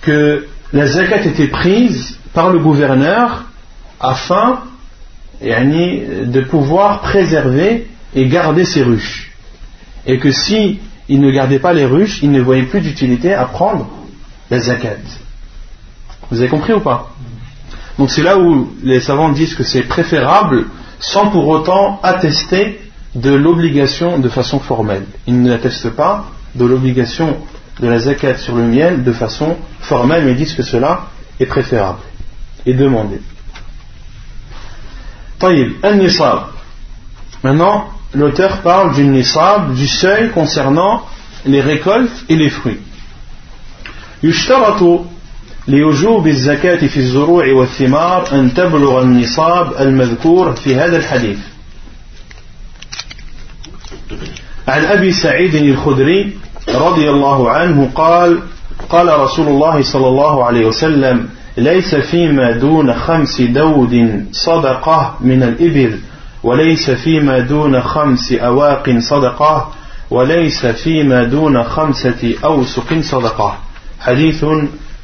que la zakat était prise par le gouverneur afin de pouvoir préserver et garder ses ruches. Et que si ne gardait pas les ruches, il ne voyait plus d'utilité à prendre la zakat. Vous avez compris ou pas? Donc c'est là où les savants disent que c'est préférable sans pour autant attester de l'obligation de façon formelle. Ils ne l'attestent pas de l'obligation de la zakat sur le miel de façon formelle, mais disent que cela est préférable et demandé. Taïb, nisab. Maintenant, l'auteur parle du nisab, du seuil concernant les récoltes et les fruits. لوجوب الزكاة في الزروع والثمار أن تبلغ النصاب المذكور في هذا الحديث. عن أبي سعيد الخدري رضي الله عنه قال قال رسول الله صلى الله عليه وسلم ليس فيما دون خمس دود صدقة من الإبل وليس فيما دون خمس أواق صدقة وليس فيما دون خمسة أوسق صدقة. حديث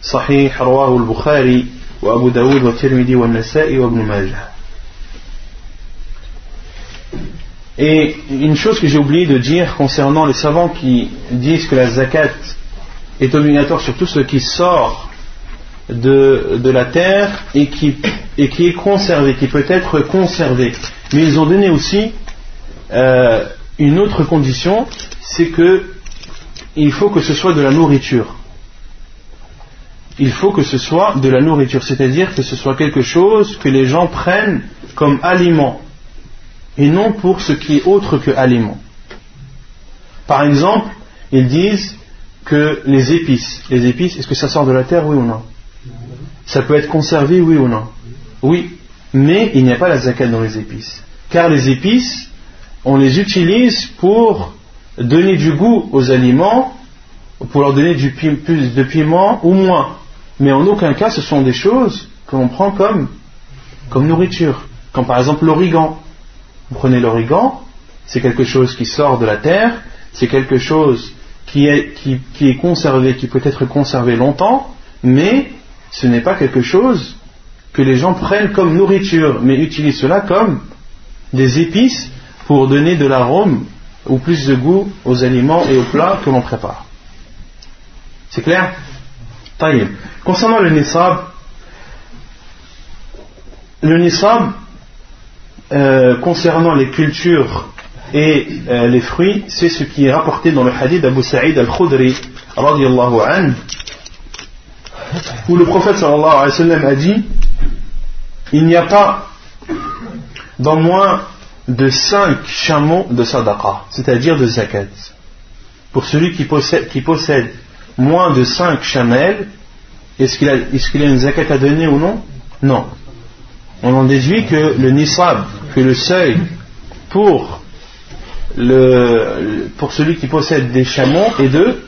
صحيح رواه البخاري وأبو داود والترمذي والنسائي وابن ماجه Et une chose que j'ai oublié de dire concernant les savants qui disent que la zakat est obligatoire sur tout ce qui sort de, de la terre et qui, et qui, est conservé, qui peut être conservé. Mais ils ont donné aussi euh, une autre condition, c'est que il faut que ce soit de la nourriture. Il faut que ce soit de la nourriture, c'est-à-dire que ce soit quelque chose que les gens prennent comme aliment et non pour ce qui est autre que aliment. Par exemple, ils disent que les épices, les épices, est-ce que ça sort de la terre, oui ou non? Ça peut être conservé, oui ou non? Oui, mais il n'y a pas la zakat dans les épices. Car les épices, on les utilise pour donner du goût aux aliments, pour leur donner du plus de piment ou moins. Mais en aucun cas, ce sont des choses que l'on prend comme, comme nourriture. Comme par exemple l'origan. Vous prenez l'origan, c'est quelque chose qui sort de la terre, c'est quelque chose qui est, qui, est conservé, qui peut être conservé longtemps, mais ce n'est pas quelque chose que les gens prennent comme nourriture, mais utilisent cela comme des épices pour donner de l'arôme ou plus de goût aux aliments et aux plats que l'on prépare. C'est clair? Concernant le nisab, le nisab, euh, concernant les cultures et euh, les fruits, c'est ce qui est rapporté dans le hadith d'Abu Sa'id al-Khudri, où le prophète sallallahu alayhi wa a dit il n'y a pas dans moins de cinq chameaux de sadaqa, c'est-à-dire de zakat. Pour celui qui possède, qui possède moins de cinq chamelles, est-ce qu'il a, a, une zakat à donner ou non? Non on en déduit que le nisab, que le seuil pour, le, pour celui qui possède des chameaux est de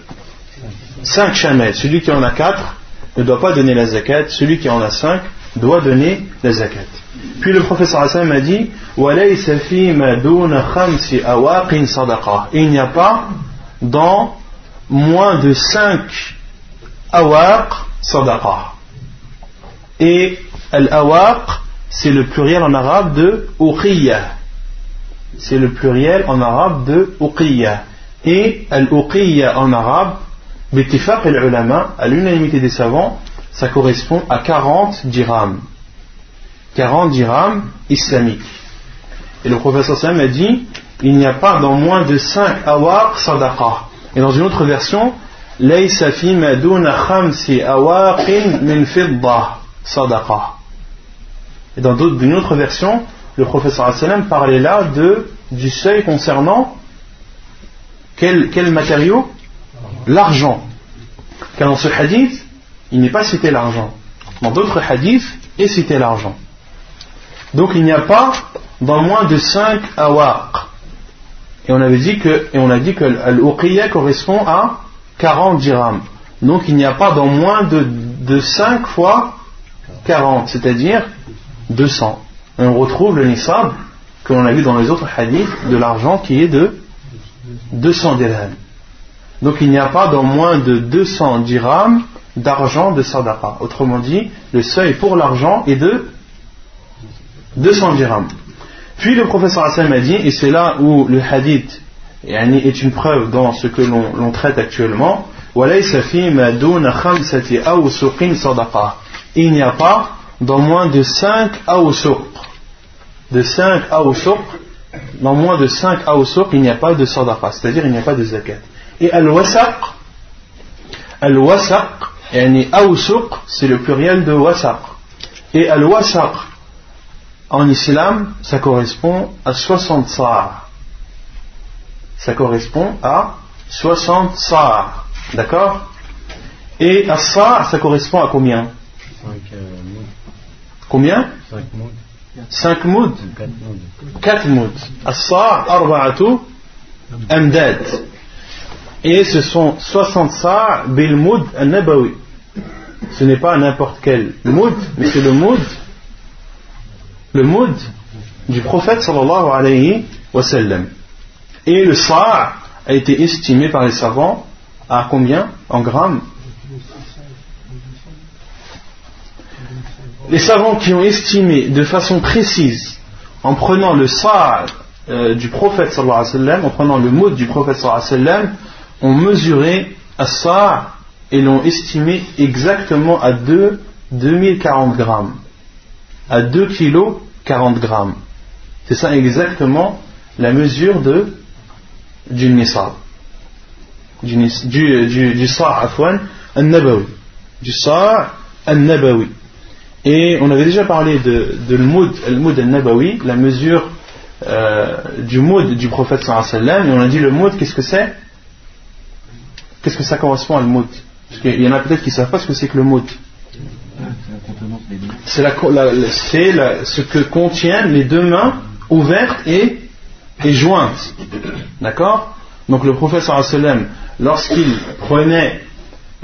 5 chamelles. Celui qui en a 4 ne doit pas donner la zakat, celui qui en a 5 doit donner la zakat. Puis le professeur Hassan m'a dit il n'y a pas dans moins de 5 awaq sadaqa. Et al-awaq, c'est le pluriel en arabe de uqiyya. C'est le pluriel en arabe de uqiyya. Et al-uqiyya en arabe, bitifaq al-ulama, à l'unanimité des savants, ça correspond à 40 dirhams. 40 dirhams islamiques. Et le professeur Sam a dit, il n'y a pas dans moins de 5 awaq sadaqa. Et dans une autre version. Et dans une autre version, le professeur sallam parlait là du seuil concernant quel, matériau? L'argent. Car dans ce hadith, il n'est pas cité l'argent. Dans d'autres hadiths, est cité l'argent. Donc il n'y a pas dans moins de 5 awaq. Et on avait dit que, et on a dit que l'uqiyya correspond à 40 dirhams. Donc il n'y a pas dans moins de, de 5 fois 40, c'est-à-dire 200. Et on retrouve le nisab que l'on a vu dans les autres hadiths de l'argent qui est de 200 dirhams. Donc il n'y a pas dans moins de 200 dirhams d'argent de sadaqa. Autrement dit, le seuil pour l'argent est de 200 dirhams. Puis le professeur Hassan a dit, et c'est là où le hadith est une preuve dans ce que l'on traite actuellement, il n'y a pas dans moins de 5 awsuq. De 5 awsuq, dans moins de 5 awsuq, il n'y a pas de sadaqa, c'est-à-dire il n'y a pas de zakat. Et al-wasaq, al-wasaq, awsuq, c'est le pluriel de wasaq. Et al-wasaq, en islam, ça correspond à 60 sa'. Ça correspond à 60 sa'. D'accord? Et à sa', ça correspond à combien? 5 euh, Combien? 5 moods. 5 moods 4 moods. As-sa' arba'atu amdad. Et ce sont 60 sa' bil mood an-nabawi. Ce n'est pas n'importe quel mood, mais c'est le mood le mood du prophète sallallahu alayhi wa sallam. Et le sa' a été estimé par les savants à combien En grammes? Les savants qui ont estimé de façon précise, en prenant le sa' euh, du prophète sallallahu alayhi wa sallam, en prenant le mood du prophète sallallahu alayhi wa sallam, ont mesuré à sa' et l'ont estimé exactement à 2 2040 grammes. À 2 kilos 40 grammes. C'est ça exactement la mesure de, du nisab. Du, du, al-nabawi. Du sa' al-nabawi. Et on avait déjà parlé de, de le moud al-nabawi, la mesure euh, du moud du prophète sallallahu et on a dit le moud, qu'est-ce que c'est? Qu'est-ce que ça correspond à le moud Parce qu'il y en a peut-être qui ne savent pas ce que c'est que le moud c'est ce que contiennent les deux mains ouvertes et, et jointes. D'accord? Donc le professeur sallam, lorsqu'il prenait,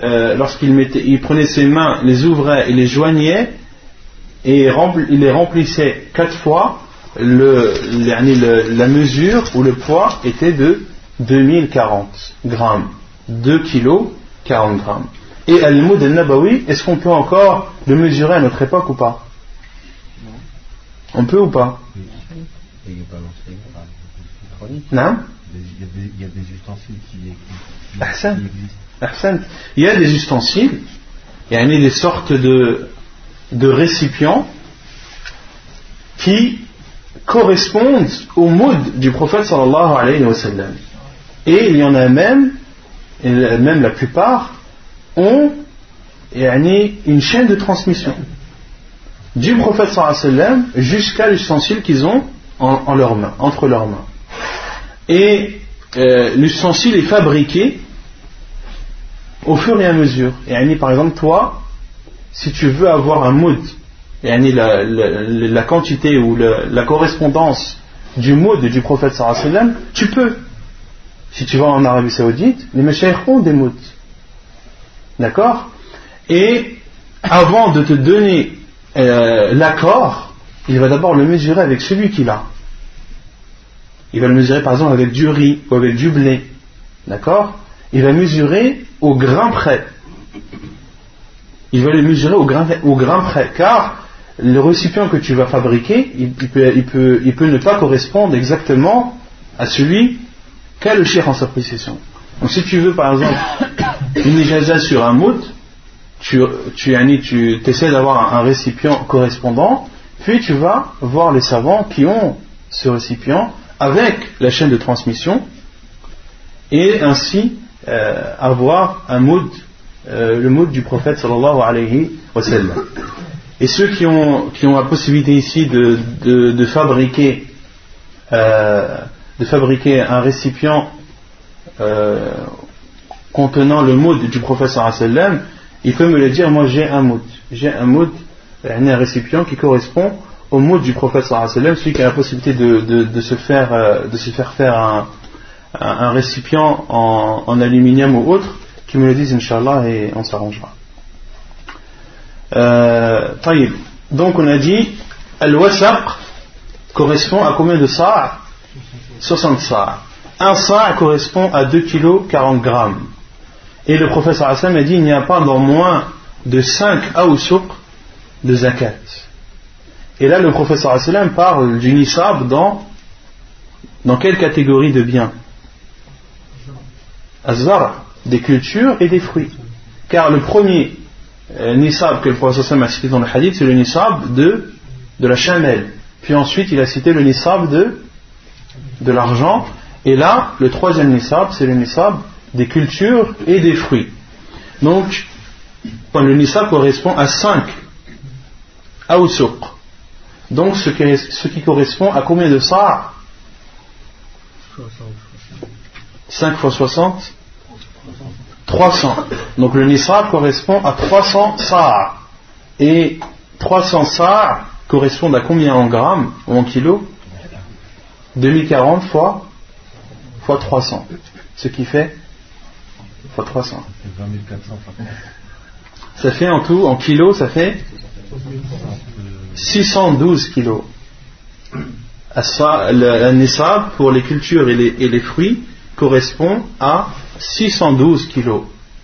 euh, lorsqu'il mettait, il prenait ses mains, les ouvrait et les joignait, et il les remplissait quatre fois, la mesure ou le poids était de 2040 grammes. 2 kilos 40 grammes. Et Al-Moud al-Nabawi, est-ce qu'on peut encore le mesurer à notre époque ou pas? On peut ou pas? Non. Il y a des ustensiles qui, existent. Il y a des ustensiles, il y a des sortes de, de récipients qui correspondent au mood du prophète sallallahu alayhi wa sallam. Et il y en a même, et même la plupart, ont une chaîne de transmission du prophète sallam jusqu'à l'ustensile qu'ils ont en, leurs entre leurs mains. Et euh, l'ustensile est fabriqué au fur et à mesure. Et par exemple, toi, si tu veux avoir un mood, la, la, quantité ou la, correspondance du mood du prophète sallam, tu peux. Si tu vas en Arabie Saoudite, les méchants ont des moods. D'accord Et avant de te donner euh, l'accord, il va d'abord le mesurer avec celui qu'il a. Il va le mesurer par exemple avec du riz ou avec du blé. D'accord Il va mesurer au grain près. Il va le mesurer au grain, au grain près. Car le récipient que tu vas fabriquer, il, peut, il, peut, il peut, ne pas correspondre exactement à celui qu'a le chien en sa possession. Donc si tu veux par exemple une ijaza sur un mout, tu, tu, essaies d'avoir un récipient correspondant, puis tu vas voir les savants qui ont ce récipient avec la chaîne de transmission et ainsi euh, avoir un mood, euh, le mood du prophète sallallahu alayhi wa sallam. Et ceux qui ont, qui ont la possibilité ici de, de, fabriquer, euh, de fabriquer un récipient contenant le mood du professeur sallam, il peut me le dire, moi j'ai un mood. J'ai un mood, un récipient qui correspond au mood du professeur sallam, celui qui a la possibilité de, se, faire, euh, de se faire faire un, récipient en, en, aluminium ou autre, qui me le dise, Inch'Allah, et on s'arrangera. Euh, donc on a dit, al-wasaq correspond à combien de sa' 60 sa'. Un sa' correspond à 2 kg 40 grammes. Et le professeur Hassan a dit il n'y a pas dans moins de 5 aousouk de zakat. Et là, le professeur sallam parle du nisab dans, quelle catégorie de biens? Azar, des cultures et des fruits. Car le premier euh, nisab que le professeur sallam a cité dans le hadith, c'est le nisab de, de la chamelle. Puis ensuite, il a cité le nisab de, de l'argent. Et là, le troisième nisab, c'est le nisab des cultures et des fruits. Donc, le nisab correspond à 5 awsuq. Donc, ce qui, correspond à combien de sa? 5 fois 60 300. Donc, le nisab correspond à 300 sa. Et 300 sa correspondent à combien en grammes? Ou en kilos 2040 fois, fois 300. Ce qui fait fois 300. Ça fait en tout, en kilos, ça fait 612 kilos. Le nisab pour les cultures et les, fruits correspond à 612 kilos.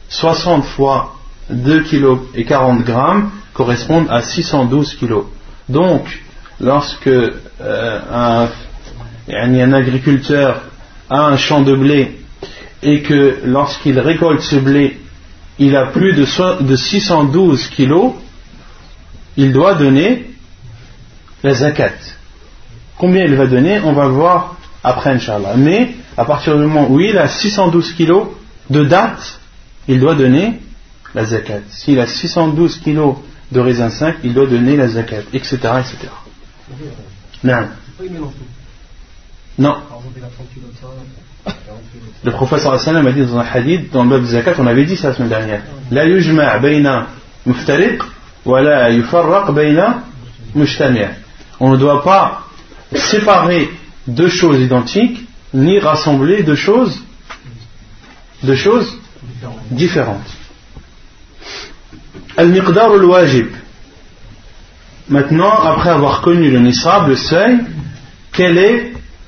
60 fois 2 kilos et 40 grammes correspondent à 612 kilos. Donc, lorsque euh, un agriculteur a un champ de blé et que lorsqu'il récolte ce blé, il a plus de, de 612 kilos, il doit donner la zakat. Combien il va donner On va voir après, Inch'Allah. Mais à partir du moment où il a 612 kilos de date, il doit donner la zakat. S'il a 612 kilos de raisin 5, il doit donner la zakat, etc. etc. Non. Non. Le professeur sallam a dit dans un hadith, dans le bab zakat, on avait dit ça la semaine dernière. La yujma' bayna muftariq wa la yufarraq bayna mujtami'. On ne doit pas séparer deux choses identiques, ni rassembler deux choses, deux choses différentes. Al-Miqdar al-Wajib. Maintenant, après avoir connu le nisab, le seuil, quelle est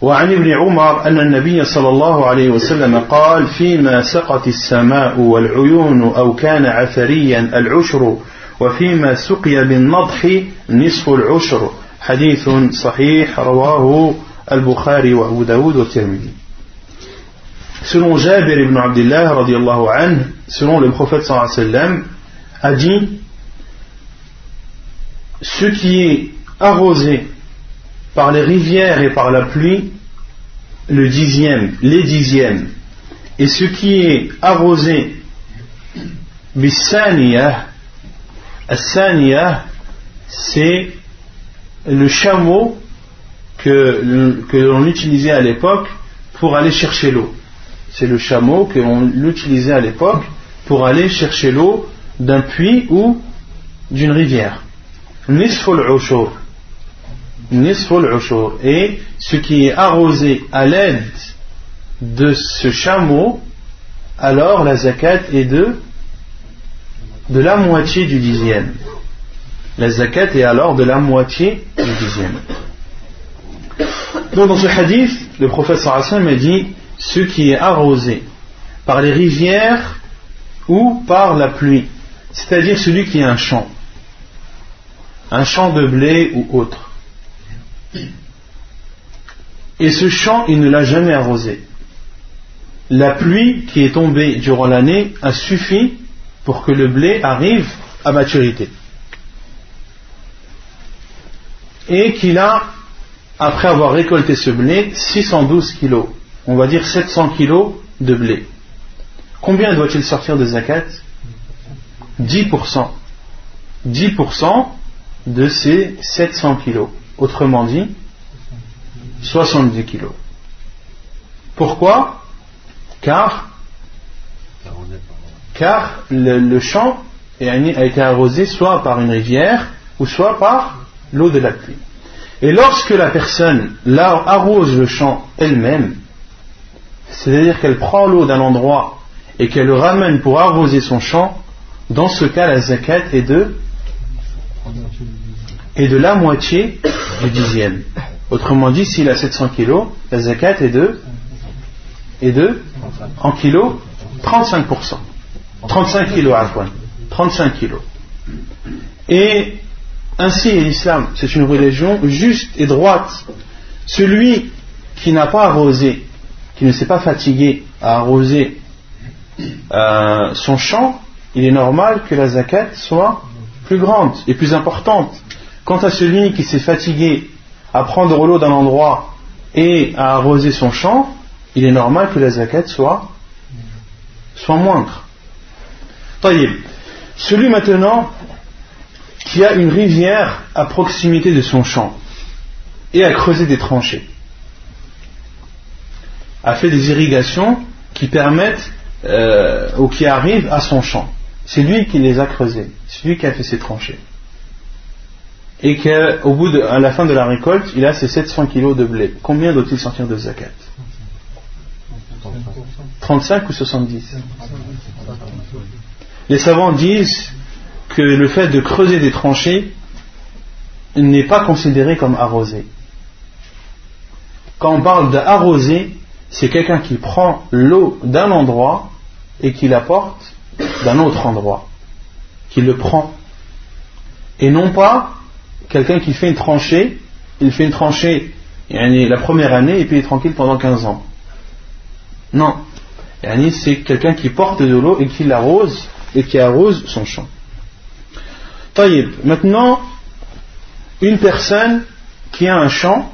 وعن ابن عمر أن النبي صلى الله عليه وسلم قال فيما سقت السماء والعيون أو كان عثريا العشر وفيما سقي بالنضح نصف العشر. حديث صحيح رواه البخاري وأبو داود والترمذي. Selon Jabir ibn Abdullah radiallahu anhu, selon le prophète sallallahu alayhi wa sallam, a dit Ce qui est arrosé par les rivières et par la pluie le dixième, les dixièmes. Et ce qui est arrosé bisaniya, c'est le chameau que, l'on utilisait à l'époque pour aller chercher l'eau. C'est le chameau que l'on utilisait à l'époque pour aller chercher l'eau d'un puits ou d'une rivière. Et ce qui est arrosé à l'aide de ce chameau, alors la zakat est de, la moitié du dixième. La zakat est alors de la moitié du dixième. Donc dans ce hadith, le prophète sallallahu a dit ce qui est arrosé par les rivières ou par la pluie, c'est-à-dire celui qui a un champ, un champ de blé ou autre et ce champ, il ne l'a jamais arrosé. La pluie qui est tombée durant l'année a suffi pour que le blé arrive à maturité. Et qu'il a, après avoir récolté ce blé, 612 kilos, on va dire 700 kilos de blé. Combien doit-il sortir de zakat? 10%. 10% de ces 700 kilos. Autrement dit, 70 kilos. Pourquoi? Car, car le, champ a été arrosé soit par une rivière ou soit par l'eau de la pluie. Et lorsque la personne arrose le champ elle-même, c'est-à-dire qu'elle prend l'eau d'un endroit et qu'elle le ramène pour arroser son champ, dans ce cas la zakat est de est de la moitié du dixième. Autrement dit, s'il a 700 kilos, la zakat est de est de en kilos 35%. 35 kilos à 35 kilos. Et ainsi l'islam, c'est une religion juste et droite. Celui qui n'a pas arrosé, qui ne s'est pas fatigué à arroser euh, son champ, il est normal que la zakat soit plus grande et plus importante. Quant à celui qui s'est fatigué à prendre l'eau d'un endroit et à arroser son champ, il est normal que la zakat soit, moindre. Celui maintenant qui a une rivière à proximité de son champ et a creusé des tranchées, a fait des irrigations qui permettent euh, ou qui arrivent à son champ. C'est lui qui les a creusées, c'est lui qui a fait ces tranchées. Et qu'au bout de, à la fin de la récolte, il a ses 700 kilos de blé. Combien doit-il sortir de zakat? 35 ou 70 Les savants disent que le fait de creuser des tranchées n'est pas considéré comme arroser. Quand on parle d'arroser, c'est quelqu'un qui prend l'eau d'un endroit et qui l'apporte d'un autre endroit, qui le prend. Et non pas quelqu'un qui fait une tranchée, il fait une tranchée la première année et puis il est tranquille pendant 15 ans. Non. C'est quelqu'un qui porte de l'eau et qui l'arrose et qui arrose son champ. Maintenant, une personne qui a un champ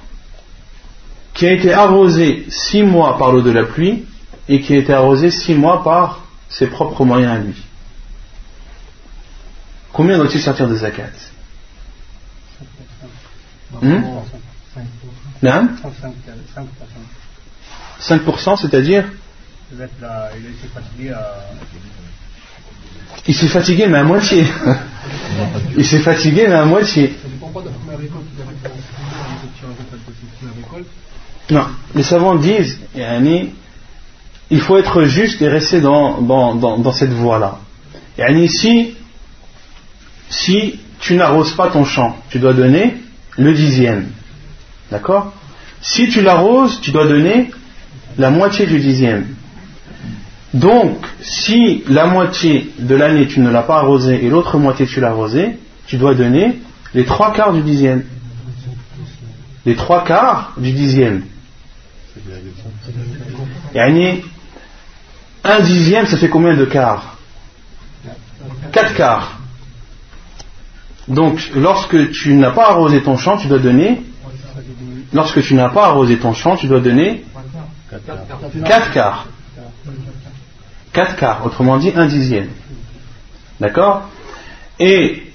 qui a été arrosé six mois par l'eau de la pluie et qui a été arrosé six mois par ses propres moyens à lui. Combien doit-il sortir de zakat? 5%, 5% c'est-à-dire? Il s'est fatigué mais à moitié. [laughs] il s'est fatigué mais à moitié. Non, les savants disent, il faut être juste et rester dans, dans, cette voie-là. Si, si tu n'arroses pas ton champ, tu dois donner le dixième. D'accord? Si tu l'arroses, tu dois donner la moitié du dixième. Donc, si la moitié de l'année tu ne l'as pas arrosé et l'autre moitié tu l'as arrosé, tu dois donner les trois quarts du dixième. Les trois quarts du dixième. Yani, un dixième, ça fait combien de quarts? Quatre quarts. Donc, lorsque tu n'as pas arrosé ton champ, tu dois donner. Lorsque tu n'as pas arrosé ton champ, tu dois donner quatre quarts. 4 quarts, autrement dit un dixième. D'accord? Et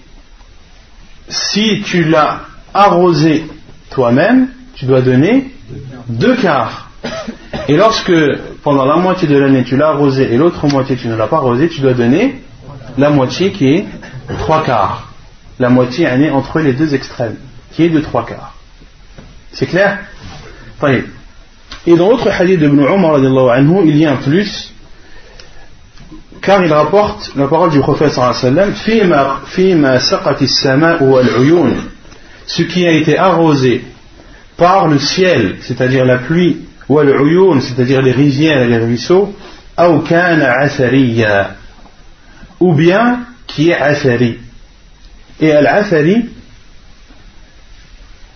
si tu l'as arrosé toi-même, tu dois donner deux quarts. Et lorsque pendant la moitié de l'année tu l'as arrosé et l'autre moitié tu ne l'as pas arrosé, tu dois donner la moitié qui est trois quarts. La moitié année entre les deux extrêmes, qui est de trois quarts. C'est clair Et dans l'autre hadith de Ibn Umar, il y a un plus car il rapporte la parole du prophète sallam ce qui a été arrosé par le ciel c'est-à-dire la pluie c'est-à-dire les rivières et les ruisseaux ou bien qui est athari et al-athari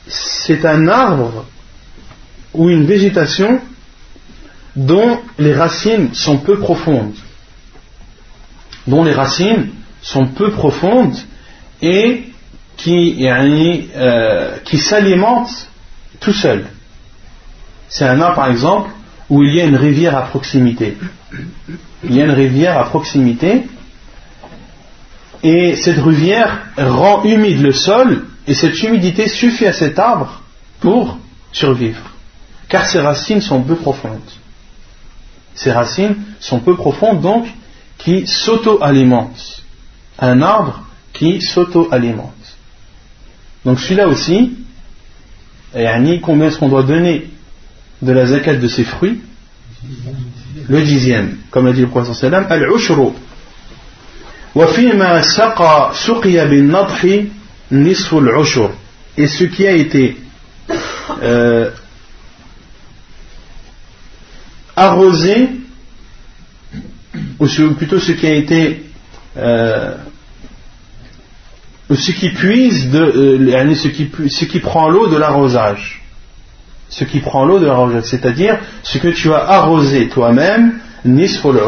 c'est un arbre ou une végétation dont les racines sont peu profondes dont les racines sont peu profondes et qui, euh, qui s'alimentent tout seul. C'est un arbre, par exemple, où il y a une rivière à proximité. Il y a une rivière à proximité et cette rivière rend humide le sol et cette humidité suffit à cet arbre pour survivre. Car ses racines sont peu profondes. Ses racines sont peu profondes, donc qui s'auto-alimente. Un arbre qui s'auto-alimente. Donc celui-là aussi, et combien est-ce qu'on doit donner de la zakat de ses fruits? Le dixième, comme l'a dit le prophète al-ushru. وفيما سقى سقي بالنضح نصف العشر et ce qui a été euh, arrosé ou plutôt ce qui a été euh, ce qui puise de euh, ce, qui, ce qui prend l'eau de l'arrosage ce qui prend l'eau de l'arrosage c'est-à-dire ce que tu as arrosé toi-même nisful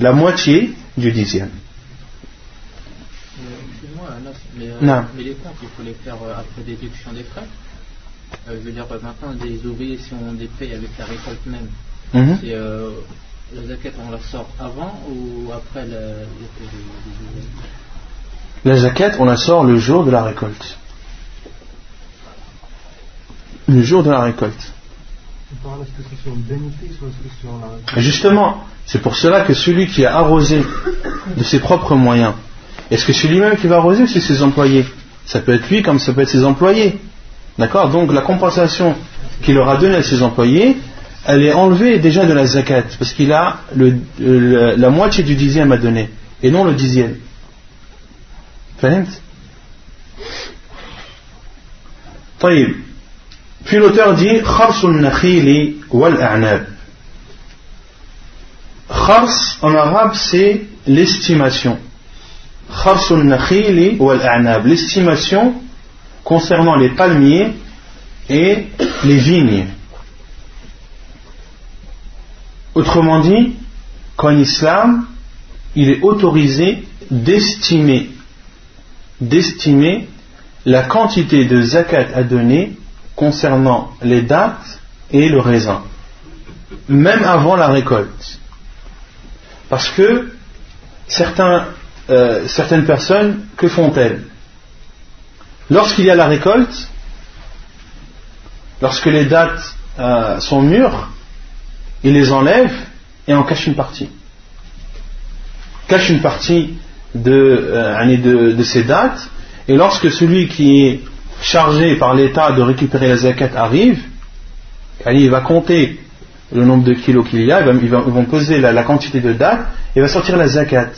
la moitié du dixième Non. mais les comptes il faut les faire après déduction des frais je veux dire maintenant des ouvriers si on les paye avec la récolte même mhm. c'est la zakat, on la sort avant ou après la, la zakat, on la sort le jour de la récolte. Le jour de la récolte? Justement, c'est pour cela que celui qui a arrosé de ses propres moyens, est-ce que c'est lui-même qui va arroser ou c'est ses employés? Ça peut être lui comme ça peut être ses employés. D'accord? Donc la compensation qu'il aura donnée à ses employés, elle est enlevée déjà de la zakat, parce qu'il a la moitié du dixième à donner, et non le dixième. Puis l'auteur dit Kharsul nakhili wal a'nab. Khars en arabe c'est l'estimation. Kharsul nakhili wal a'nab. L'estimation concernant les palmiers et les vignes. Autrement dit, qu'en islam, il est autorisé d'estimer, d'estimer la quantité de zakat à donner concernant les dates et le raisin, même avant la récolte. Parce que euh, certaines personnes, que font-elles? Lorsqu'il y a la récolte, lorsque les dates euh, sont mûres, il les enlève et en cache une partie. Cache une partie de, euh, de, ces dates, et lorsque celui qui est chargé par l'État de récupérer la zakat arrive, il va compter le nombre de kilos qu'il y a, ils vont peser la, quantité de dates, et va sortir la zakat.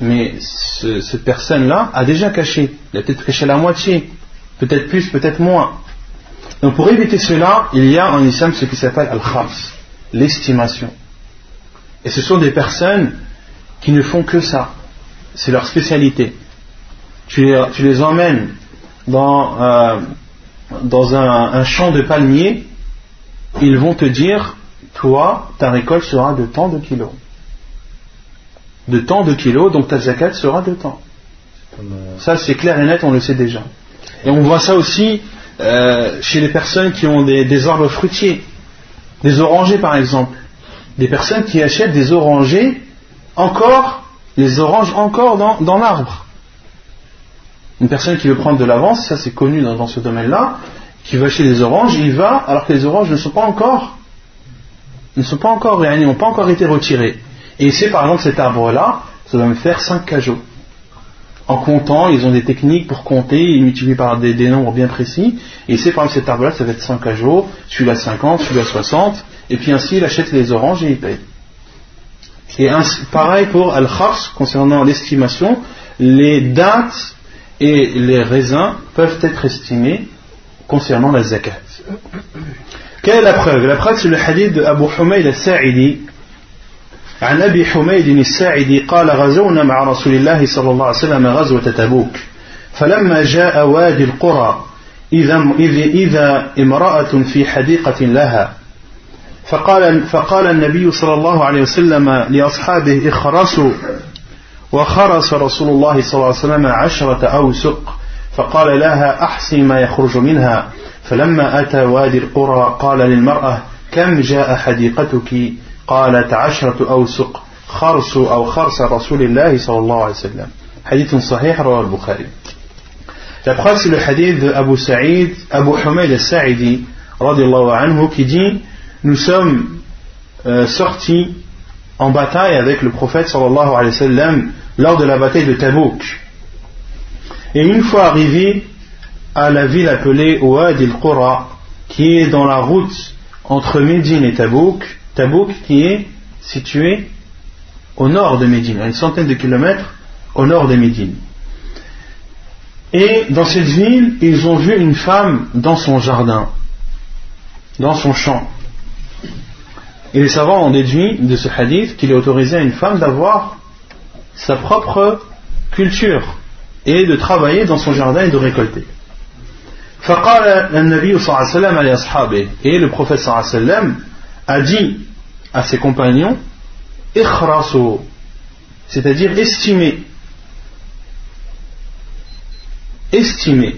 Mais cette personne-là a déjà caché, il a peut-être caché la moitié, peut-être plus, peut-être moins. Donc pour éviter cela, il y a en islam ce qui s'appelle al-khams l'estimation. Et ce sont des personnes qui ne font que ça. C'est leur spécialité. Tu les, emmènes dans, euh, dans un, champ de palmiers, ils vont te dire, toi, ta récolte sera de tant de kilos. De tant de kilos, donc ta zakat sera de tant. Ça, c'est clair et net, on le sait déjà. Et on voit ça aussi euh, chez les personnes qui ont des, arbres fruitiers. Des orangers par exemple. Des personnes qui achètent des orangers encore, les oranges encore dans, l'arbre. Une personne qui veut prendre de l'avance, ça c'est connu dans, ce domaine-là, qui veut acheter des oranges, il va alors que les oranges ne sont pas encore, ne sont pas encore n'ont pas encore été retirées. Et c'est par exemple cet arbre-là, ça va me faire 5 cajots. En comptant, ils ont des techniques pour compter, ils multiplient par des, nombres bien précis, et c'est par exemple cet arbre-là, ça va être 5 à jour, celui-là 50, celui-là 60, et puis ainsi il achète les oranges et il paye. Et pareil pour Al-Khars, concernant l'estimation, les dates et les raisins peuvent être estimés concernant la zakat. Quelle est la preuve? La preuve c'est le hadith de Abu Humayd al-Sa'idi عن أبي حميد الساعدي قال غزونا مع رسول الله صلى الله عليه وسلم غزوة تبوك. فلما جاء وادي القرى إذا, إذا امرأة في حديقة لها فقال, فقال النبي صلى الله عليه وسلم لأصحابه اخرسوا. وخرس رسول الله صلى الله عليه وسلم عشرة أوسق فقال لها أحسن ما يخرج منها. فلما أتى وادي القرى قال للمرأة كم جاء حديقتك؟ قالت عشرة أوسق خرس أو خرس رسول الله صلى الله عليه وسلم حديث صحيح رواه البخاري La preuve, c'est le hadith de Abu Sa'id, Abu Humayd al-Sa'idi, anhu, qui dit Nous sommes euh, sortis en bataille avec le prophète sallallahu alayhi wa sallam lors de la bataille de Tabouk. Et une fois arrivé à la ville appelée Ouad al-Qura, qui est dans la route entre Médine et Tabouk, Tabouk qui est situé au nord de Médine, à une centaine de kilomètres au nord de Médine. Et dans cette ville, ils ont vu une femme dans son jardin, dans son champ. Et les savants ont déduit de ce hadith qu'il est autorisé à une femme d'avoir sa propre culture et de travailler dans son jardin et de récolter. Et le prophète a dit à ses compagnons c'est-à-dire estimer estimer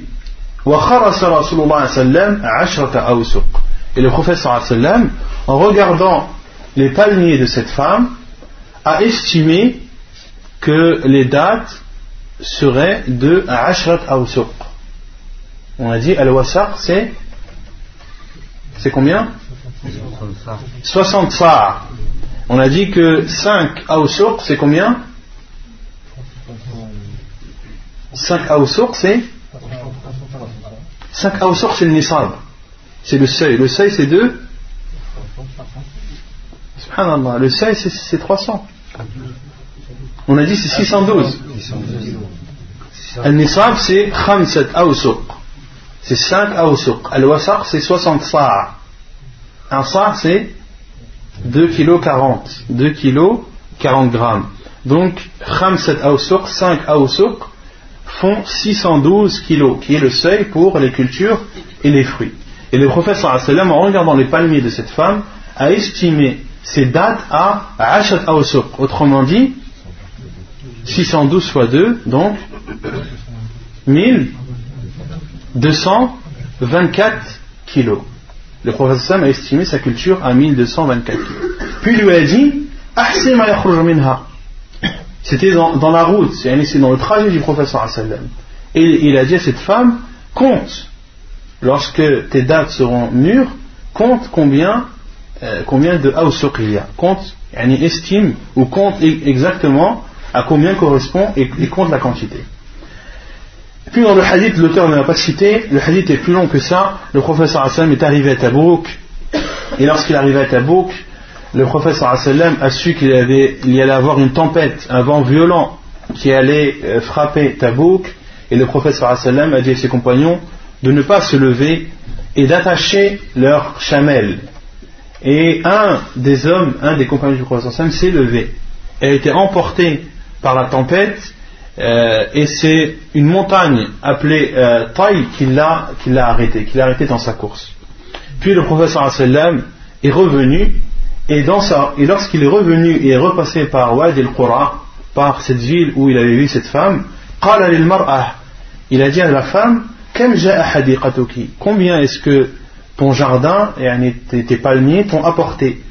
et le prophète en regardant les palmiers de cette femme a estimé que les dates seraient de Ashrat Awsuq. On a dit Al-Wasaq c'est combien? 60 sa'. On a dit que 5 Awsuq c'est combien? 5 Awsuq c'est? 5 Awsuq c'est le Nisab. C'est le seuil. Le seuil c'est 2 Subhanallah. Le seuil c'est 300. On a dit c'est 612. Al-Nisab c'est 5 Awsuq. C'est 5 Awsuq. Al-Wasaq c'est 60 sa'. Un sa' c'est 2 kg 40. 2 kg 40 grammes. Donc 5 Awsuq, 5 Awsuq font 612 kilos, qui est le seuil pour les cultures et les fruits. Et le prophète sallam, en regardant les palmiers de cette femme, a estimé ces dates à Ashat Awsuq. Autrement dit, 612 fois 2, donc 1224 kilos. Le prophète sallam a estimé sa culture à 1224 kilos. Puis il lui a dit, c'était dans, la route, c'est dans le trajet du professeur Et il a dit à cette femme, compte, lorsque tes dates seront mûres, compte combien, euh, combien de hausuq il y a. Compte, estime ou compte e-, exactement à combien correspond et, compte la quantité. Puis dans le hadith, l'auteur ne l'a pas cité, le hadith est plus long que ça. Le professeur Hassan est arrivé à Tabouk, et lorsqu'il arrivé à Tabouk, le prophète a su qu'il y allait avoir une tempête, un vent violent qui allait euh, frapper Tabouk, et le prophète a dit à ses compagnons de ne pas se lever et d'attacher leur chamelle. Et un des hommes, un des compagnons du prophète s'est levé et a été emporté par la tempête, euh, et c'est une montagne appelée euh, qui l'a arrêté, qui l'a arrêté dans sa course. Puis le prophète est revenu et, lorsqu'il est revenu et est repassé par Wadi al-Qura, par cette ville où il avait vu cette femme, il a dit à la femme, combien est-ce que ton jardin et tes palmiers t'ont apporté?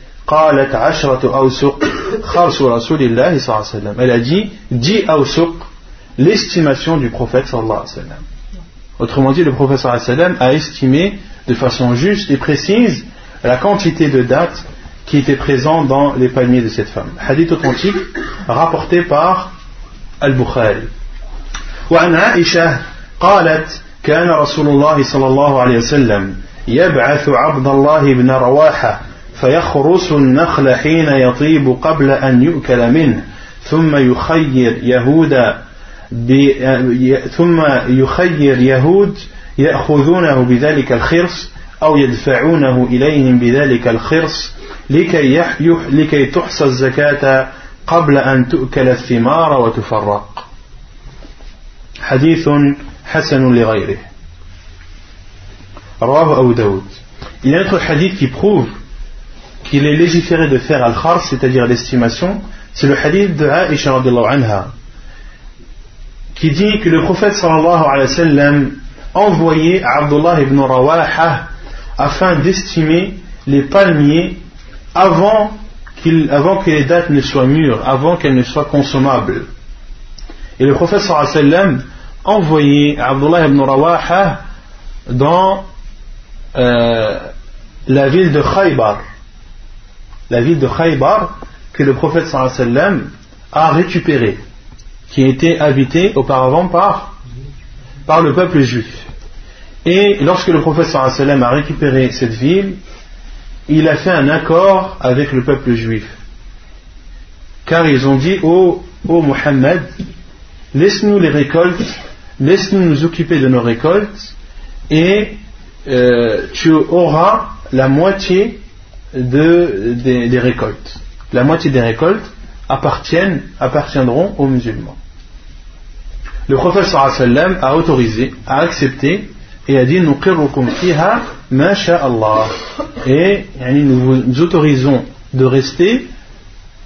Elle a dit 10 awsuq, l'estimation du prophète Autrement dit, le prophète a estimé de façon juste et précise la quantité de dates qui était présent dans les palmiers de cette femme. Hadith authentique rapporté par Al-Bukhari. وعن عائشة قالت كان رسول الله صلى الله عليه وسلم يبعث عبد الله بن رواحة فيخرس النخل حين يطيب قبل أن يؤكل منه ثم يخير يهود ثم يخير يهود يأخذونه بذلك الخرس أو يدفعونه إليهم بذلك الخرس لكي, لكي تحصى الزكاة قبل أن تؤكل الثمار وتفرق. حديث حسن لغيره. رواه أبو داود. Il y a un autre hadith qui prouve qu'il est légiféré de faire al-khars, c'est-à-dire l'estimation, c'est le hadith de Aisha anha, qui dit que le prophète sallallahu alayhi wa sallam envoyait Abdullah ibn Rawaha afin d'estimer les palmiers avant, avant que les dates ne soient mûres, avant qu'elles ne soient consommables. Et le prophète sallam envoyé Abdullah ibn Rawaha dans euh, la ville de Khaybar. La ville de Khaybar que le prophète sallam a récupérée, qui était habitée auparavant par, le peuple juif. Et lorsque le prophète a récupéré cette ville, il a fait un accord avec le peuple juif. Car ils ont dit Ô oh, Mohammed, laisse-nous les récoltes, laisse-nous nous occuper de nos récoltes, et euh, tu auras la moitié des, récoltes. La moitié des récoltes appartiennent, appartiendront aux musulmans. Le prophète sallam a autorisé, a accepté et a dit nous Allah et nous vous autorisons de rester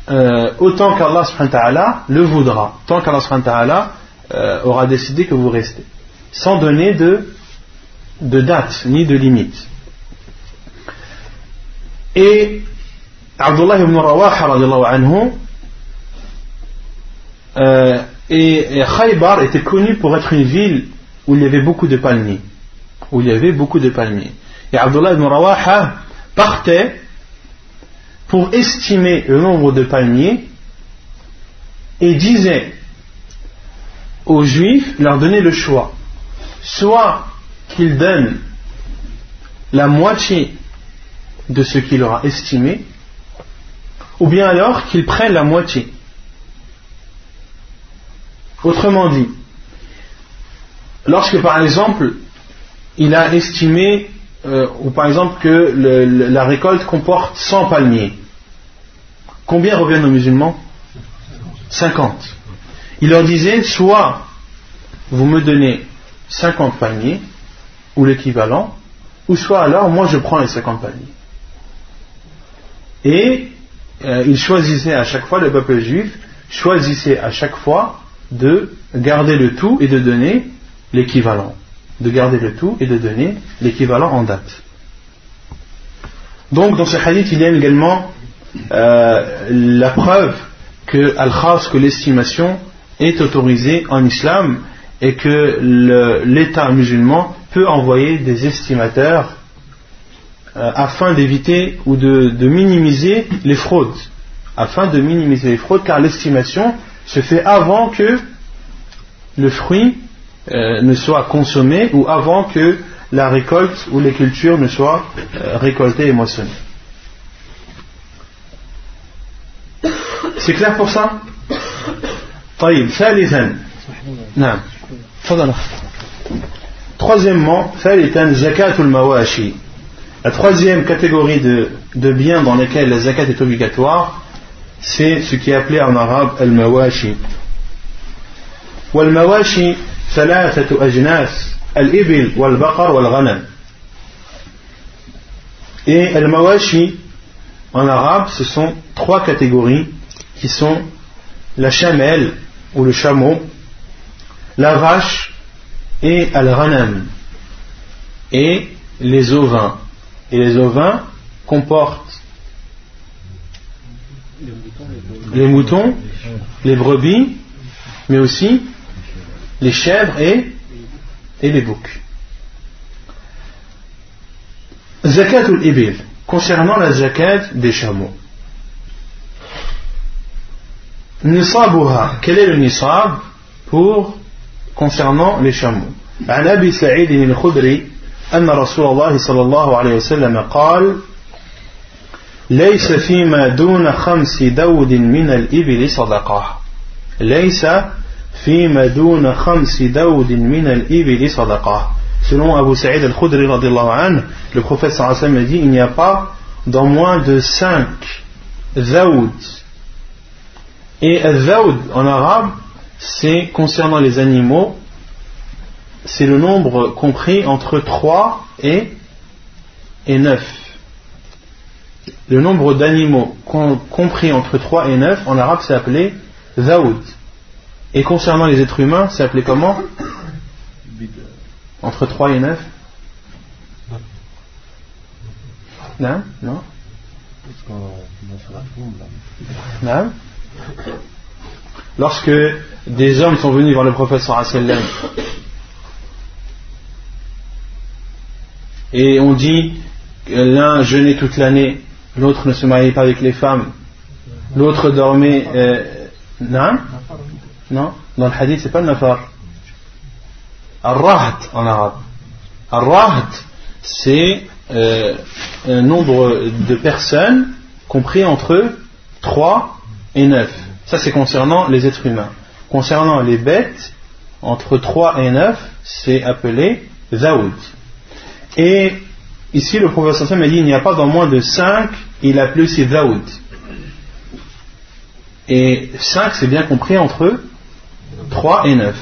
euh, autant qu'Allah le voudra tant qu'Allah euh, aura décidé que vous restez sans donner de, de date ni de limite et Abdullah ibn Rawaha anhu euh, et, Khaybar était connu pour être une ville où il y avait beaucoup de palmiers. Où il y avait beaucoup de palmiers. Et Abdullah ibn Rawaha partait pour estimer le nombre de palmiers et disait aux juifs, leur donner le choix, soit qu'ils donnent la moitié de ce qu'il aura estimé, ou bien alors qu'ils prennent la moitié. Autrement dit, lorsque par exemple il a estimé, euh, ou par exemple que la récolte comporte 100 palmiers, combien reviennent aux musulmans? 50. Il leur disait, soit vous me donnez 50 palmiers, ou l'équivalent, ou soit alors moi je prends les 50 palmiers. Et euh, il choisissait à chaque fois, le peuple juif choisissait à chaque fois de garder le tout et de donner l'équivalent. De garder le tout et de donner l'équivalent en date. Donc dans ce hadith, il y a également euh, la preuve que al que l'estimation est autorisée en islam et que l'État musulman peut envoyer des estimateurs euh, afin d'éviter ou de, minimiser les fraudes. Afin de minimiser les fraudes, car l'estimation se fait avant que le fruit euh, ne soit consommé ou avant que la récolte ou les cultures ne soient euh, récoltées et moissonnées. C'est clair pour ça? Troisièmement. La troisième catégorie de, biens dans lesquels la zakat est obligatoire, c'est ce qui est appelé en arabe al-mawashi. والمواشي ثلاثة أجناس الإبل والبقر والغنم Et al-mawashi en arabe ce sont trois catégories qui sont la chamelle ou le chameau, la vache et al-ghanam et les ovins. Et les ovins comportent les moutons, les brebis, mais aussi les chèvres et, et les boucs. Zakat ou ibil, concernant la zakat des chameaux. Nisabuha, quel est le nisab pour concernant les chameaux عن أبي سعيد الخدري أن رسول الله صلى الله عليه وسلم قال ليس فيما دون خمس دود من الإبل صدقة ليس فيما دون خمس دود من الإبل صدقة Selon Abu Sa'id al-Khudri, le prophète sallallahu a dit il n'y a pas dans moins de cinq zaoud. Et zaoud en arabe, c'est concernant les animaux c'est le nombre compris entre 3 et, et 9. le nombre d'animaux compris entre 3 et 9, en arabe, c'est appelé zaoud. Et concernant les êtres humains, c'est appelé comment? Entre 3 et 9 Non Non. Non. Lorsque des hommes sont venus voir le sallam et on dit que l'un jeûnait toute l'année, l'autre ne se mariait pas avec les femmes, l'autre dormait. Euh, non? Non? Dans le hadith, c'est pas le nafar. Ar-rahat en arabe. Ar-rahat, c'est euh, un nombre de personnes compris entre 3 et 9. Ça, c'est concernant les êtres humains. Concernant les bêtes, entre 3 et 9, c'est appelé Zaoud. Et ici, le professeur Sam a dit il n'y a pas dans moins de 5, il a appelé aussi Zaoud. Et 5, c'est bien compris entre 3 et 9.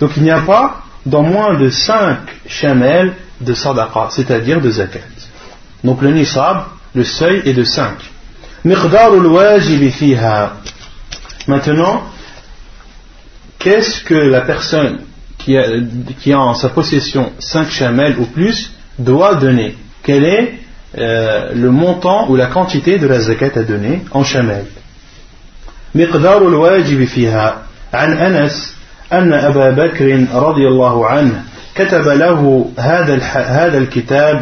Donc il n'y a pas dans moins de 5 chamels de sadaqa, c'est-à-dire de zakat. Donc le nisab, le seuil est de 5. Maintenant, qu'est-ce que la personne qui a, qui a, en sa possession 5 chamels ou plus doit donner? Quel est euh, le montant ou la quantité de la zakat à donner en chamel مقدار الواجب فيها عن أنس أن أبا بكر رضي الله عنه كتب له هذا هذا الكتاب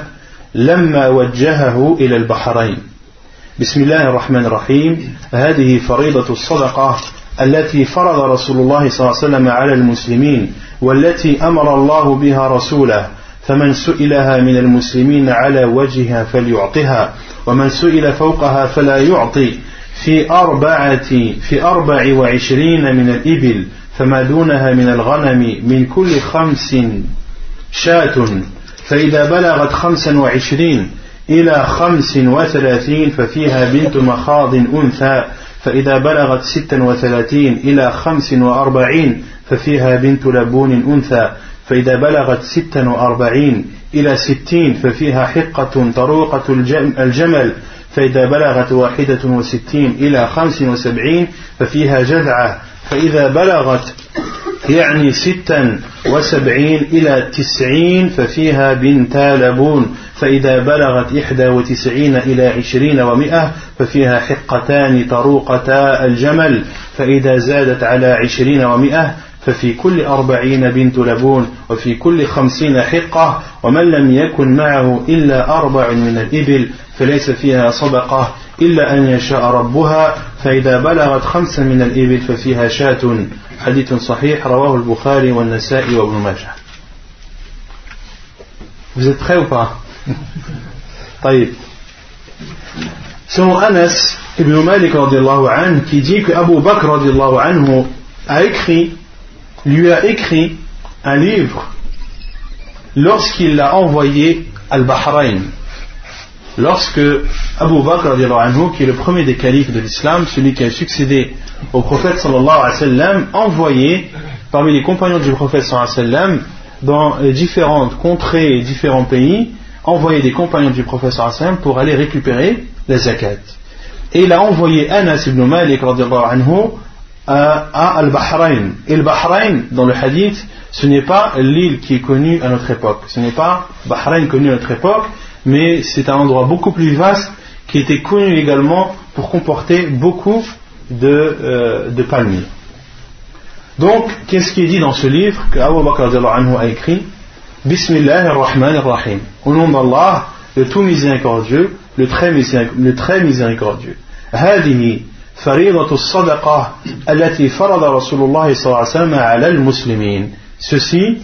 لما وجهه إلى البحرين بسم الله الرحمن الرحيم هذه فريضة الصدقة التي فرض رسول الله صلى الله عليه وسلم على المسلمين والتي أمر الله بها رسوله فمن سئلها من المسلمين على وجهها فليعطها ومن سئل فوقها فلا يعطي. في أربعة في أربع وعشرين من الإبل فما دونها من الغنم من كل خمس شاة. فإذا بلغت خمسا وعشرين إلى خمس وثلاثين ففيها بنت مخاض أنثى. فإذا بلغت ستا وثلاثين إلى خمس وأربعين ففيها بنت لبون أنثى. فإذا بلغت ستا وأربعين إلى ستين ففيها حقة طروقة الجمل. فإذا بلغت واحدة وستين إلى خمس وسبعين ففيها جذعة. فإذا بلغت يعني ستا وسبعين إلى تسعين ففيها بنتا لبون. فإذا بلغت إحدى وتسعين إلى عشرين ومئة ففيها حقتان طروقتا الجمل. فإذا زادت على عشرين ومئة ففي كل أربعين بنت لبون وفي كل خمسين حقة ومن لم يكن معه إلا أربع من الإبل فليس فيها صدقة إلا أن يشاء ربها فإذا بلغت خمسا من الإبل ففيها شاة. حديث صحيح رواه البخاري والنسائي وابن ماجه. Vous êtes prêts ou pas [laughs] طيب. Selon Anas ibn Malik qui dit que Abu Bakr a écrit, lui a écrit un livre lorsqu'il l'a envoyé al Bahrain. Lorsque Abu Bakr qui est le premier des califes de l'islam, celui qui a succédé au prophète sallallahu alayhi wa envoyé parmi les compagnons du prophète sallallahu alayhi wa dans différentes contrées et différents pays, envoyé des compagnons du prophète sallallahu alayhi wa pour aller récupérer la zakat. Et il a envoyé Anas ibn Malik anhu à Al-Bahrain. Et le Bahrain, dans le hadith, ce n'est pas l'île qui est connue à notre époque. Ce n'est pas Bahrain connu à notre époque, mais c'est un endroit beaucoup plus vaste qui était connu également pour comporter beaucoup de, euh, de palmiers. Donc, qu'est-ce qui est dit dans ce livre que Abu Bakr a écrit? Bismillah ar-Rahman ar-Rahim. Au nom d'Allah, le tout miséricordieux, le très, le très miséricordieux. هذه فريضة الصدقة التي فرض رسول الله صلى الله عليه وسلم على المسلمين. Ceci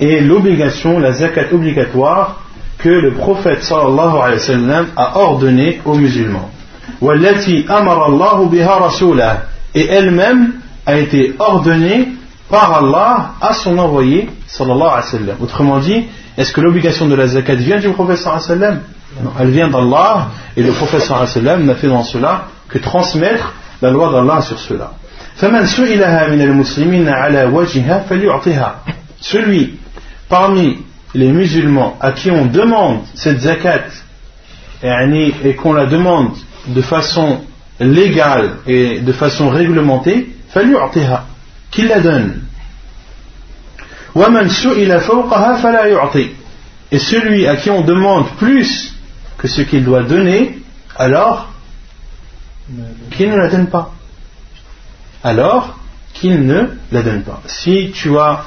est l'obligation, la zakat obligatoire que le prophète sallallahu alayhi wa sallam a ordonné aux musulmans. Et elle-même a été ordonnée par Allah à son envoyé sallallahu alayhi wa sallam. Autrement dit, est-ce que l'obligation de la zakat vient du prophète sallallahu alayhi wa sallam Non, elle vient d'Allah et le prophète sallallahu alayhi wa sallam n'a fait dans cela que transmettre la loi d'Allah sur cela. Celui parmi les musulmans à qui on demande cette zakat et qu'on la demande de façon légale et de façon réglementée, qu'il la donne? Et celui à qui on demande plus que ce qu'il doit donner, alors qu'il ne la donne pas. Alors qu'il ne la donne pas. Si tu as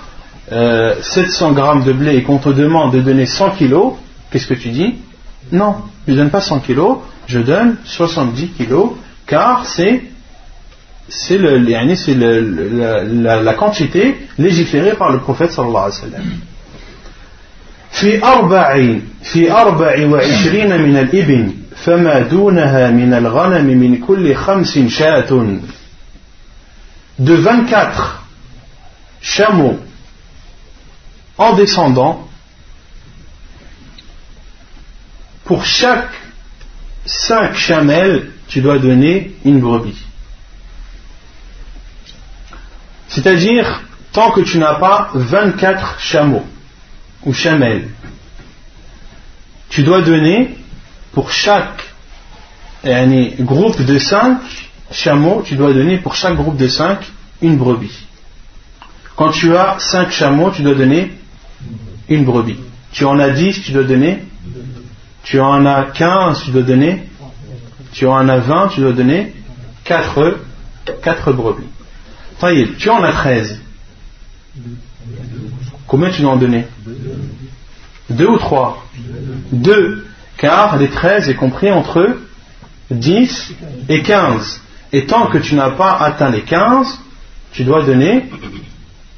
700 euh, grammes de blé et qu'on te demande de donner 100 kilos, qu'est-ce que tu dis Non, je ne donne pas 100 kilos, je donne 70 kilos, car c'est c'est le, la, la, quantité légiférée par le prophète sallallahu alayhi wa sallam. في أربع في أربع وعشرين من الإبن فما دونها من الغنم من كل خمس شاة de 24 chameaux en descendant pour chaque 5 chamelles tu dois donner une brebis c'est-à-dire tant que tu n'as pas 24 chameaux ou chamelles. Tu dois donner pour chaque groupe de 5 chameaux, tu dois donner pour chaque groupe de 5 une brebis. Quand tu as 5 chameaux, tu dois donner une brebis. Tu en as 10, tu dois donner. Tu en as 15, tu dois donner. Tu en as 20, tu dois donner 4, 4 brebis. Tu en as 13. Combien tu dois en donner? Deux ou trois? Deux. Car les 13 est compris entre 10 et 15. Et tant que tu n'as pas atteint les 15, tu dois donner,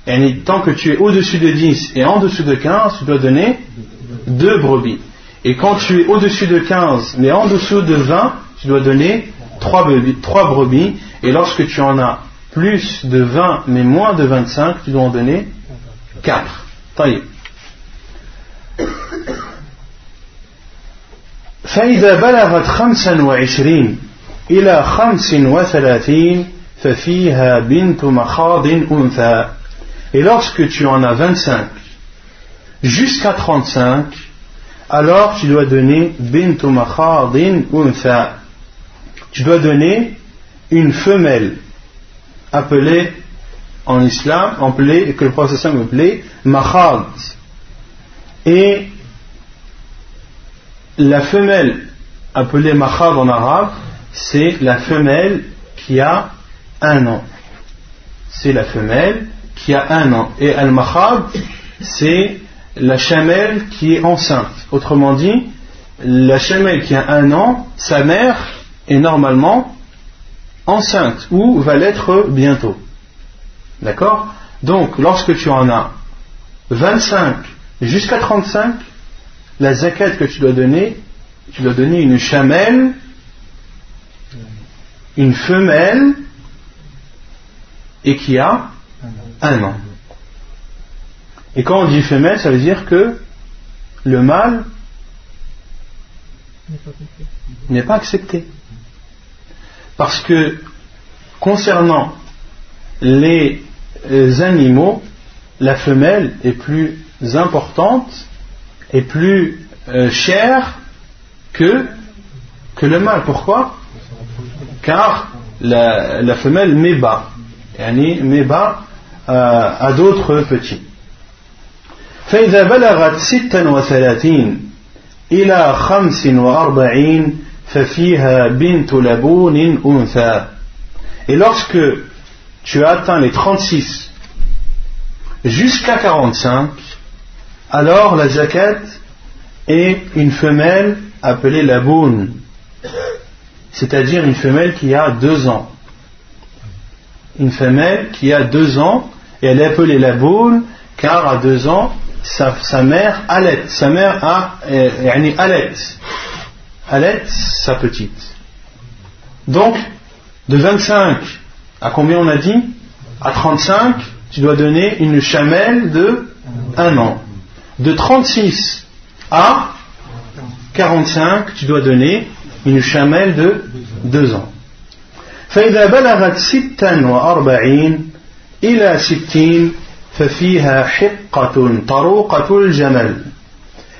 et tant que tu es au-dessus de 10 et en dessous de 15, tu dois donner deux brebis. Et quand tu es au-dessus de 15 mais en dessous de 20, tu dois donner trois brebis, brebis. Et lorsque tu en as plus de 20 mais moins de 25, tu dois en donner 4. طيب فإذا بلغت خمسا وعشرين إلى خمس وثلاثين ففيها بنت مخاض أنثى Et lorsque tu en as 25 jusqu'à 35, alors tu dois donner bintu makhadin untha. Tu dois donner une femelle appelée en islam, appelée, que le prophète appelait mahad. Et la femelle appelée mahad en arabe, c'est la femelle qui a un an. C'est la femelle qui a un an. Et al-mahad, c'est la chamelle qui est enceinte. Autrement dit, la chamelle qui a un an, sa mère est normalement enceinte ou va l'être bientôt. D'accord? Donc, lorsque tu en as 25 jusqu'à 35, la zakat que tu dois donner, tu dois donner une chamelle, une femelle, et qui a un an. Et quand on dit femelle, ça veut dire que le mâle n'est pas accepté. Parce que concernant les animaux, la femelle est plus importante et plus euh, chère que, que le mâle. Pourquoi Car la, la femelle met bas. met bas euh, à d'autres petits. فإذا بلغت ستا وثلاثين إلى خمس وأربعين ففيها بنت لبون أنثى Et lorsque tu as atteint les 36 jusqu'à 45, alors la zakat est une femelle appelée la boune, c'est-à-dire une femelle qui a deux ans. Une femelle qui a deux ans, et elle est appelée la boune, car à deux ans, sa, mère allait, sa mère a, euh, allait, allait sa petite. Donc, de 25 à combien on a dit? À 35, tu dois donner une chamelle de 1 an. De 36 à 45, tu dois donner une chamelle de 2 ans. فإذا بلغت ستا وأربعين إلى ستين ففيها حقة طروقة الجمل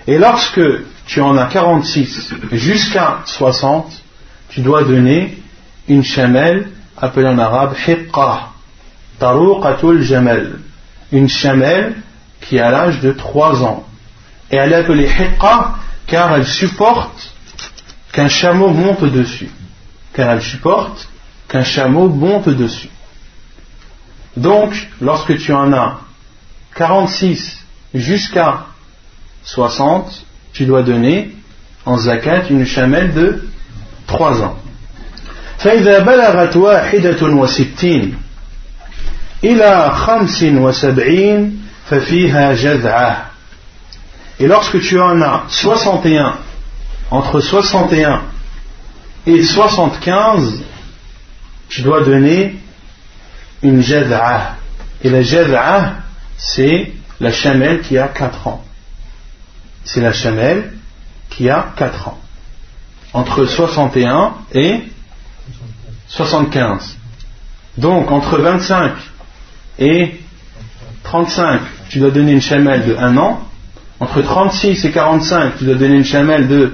Et lorsque tu en as 46 jusqu'à 60, tu dois donner une chamelle appelée en arabe hiqqa, taruqatul jamal, une chamelle qui a l'âge de 3 ans. Et elle est appelée hiqqa car elle supporte qu'un chameau monte dessus. Car elle supporte qu'un chameau monte dessus. Donc, lorsque tu en as 46 jusqu'à 60, tu dois donner en zakat une chamelle de 3 ans. فإذا بلغت واحدة وستين إلى خمس وسبعين ففيها جذعة et lorsque tu en as 61, entre 61 et 75, tu dois donner une jad'a. Et la jad'a, c'est la chamelle qui a 4 ans. C'est la chamelle qui a 4 ans. Entre 61 et 75. Donc entre 25 et 35, tu dois donner une chamelle de 1 an. Entre 36 et 45, tu dois donner une chamelle de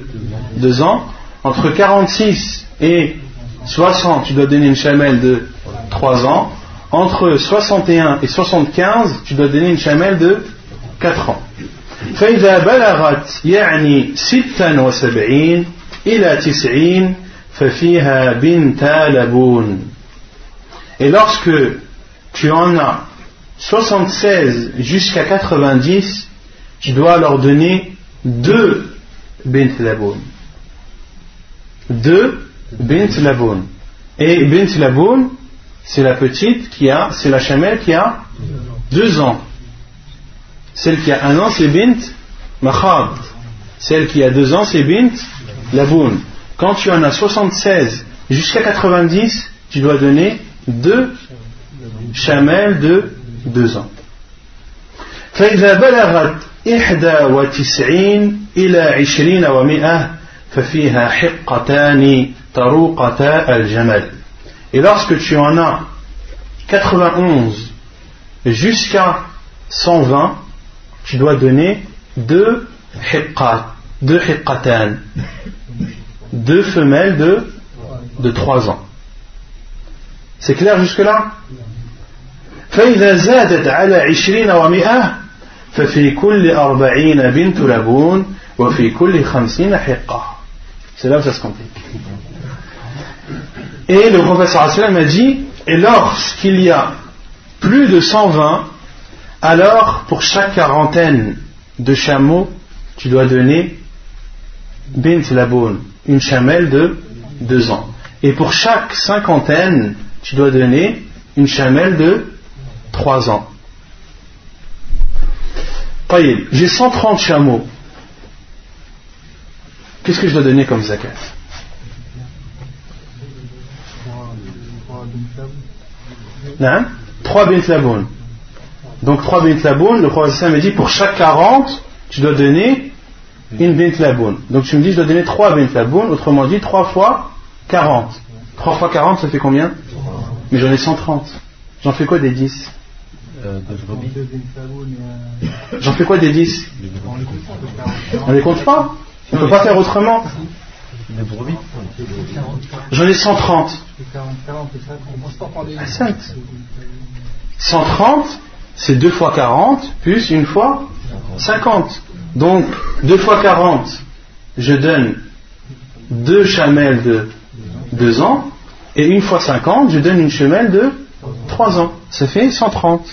2 ans. Entre 46 et 60, tu dois donner une chamelle de 3 ans. Entre 61 et 75, tu dois donner une chamelle de 4 ans. فإذا بلغت يعني ستا وسبعين إلى تسعين ففيها بنت لبون Et lorsque tu en as 76 jusqu'à 90, tu dois leur donner deux bint laboun. Deux bint laboun. Et bint laboun, c'est la petite qui a, c'est la chamelle qui a deux ans. Celle qui a un an, c'est bint makhad. Celle qui a deux ans, c'est bint laboun. Quand tu en as 76 jusqu'à 90, tu dois donner deux chamelles de deux ans. فإذا بلغت إحدى وتسعين إلى عشرين ومئة ففيها حقتان طروقتا الجمل Et lorsque tu en as 91 jusqu'à 120, tu dois donner deux hiqqat, deux hiqqatan, deux femelles de, de 3 ans. C'est clair jusque-là فإذا زادت على عشرين ومئة ففي كل أربعين بنت لبون وفي كل خمسين حقة C'est là où ça se complique. Et le professeur sallam a dit, et lorsqu'il y a plus de 120, alors pour chaque quarantaine de chameaux, tu dois donner bint laboun, une chamelle de 2 ans. Et pour chaque cinquantaine, tu dois donner une chamelle de 3 ans. J'ai 130 chameaux. Qu'est-ce que je dois donner comme zakat? Non 3 bint laboun. Donc 3 bint laboun, le professeur me dit pour chaque 40, tu dois donner une bint laboun. Donc tu me dis je dois donner 3 bint laboun, autrement dit 3 fois 40. 3 fois 40, ça fait combien? Mais j'en ai 130. J'en fais quoi des 10 euh, J'en fais quoi des 10 On les compte pas On ne peut pas faire autrement J'en ai 130. 130, c'est 2 fois 40 plus une fois 50. Donc 2 fois 40, je donne 2 chamelles de 2 ans, et une fois 50, je donne une chamelle de 3 ans. Ça fait 130.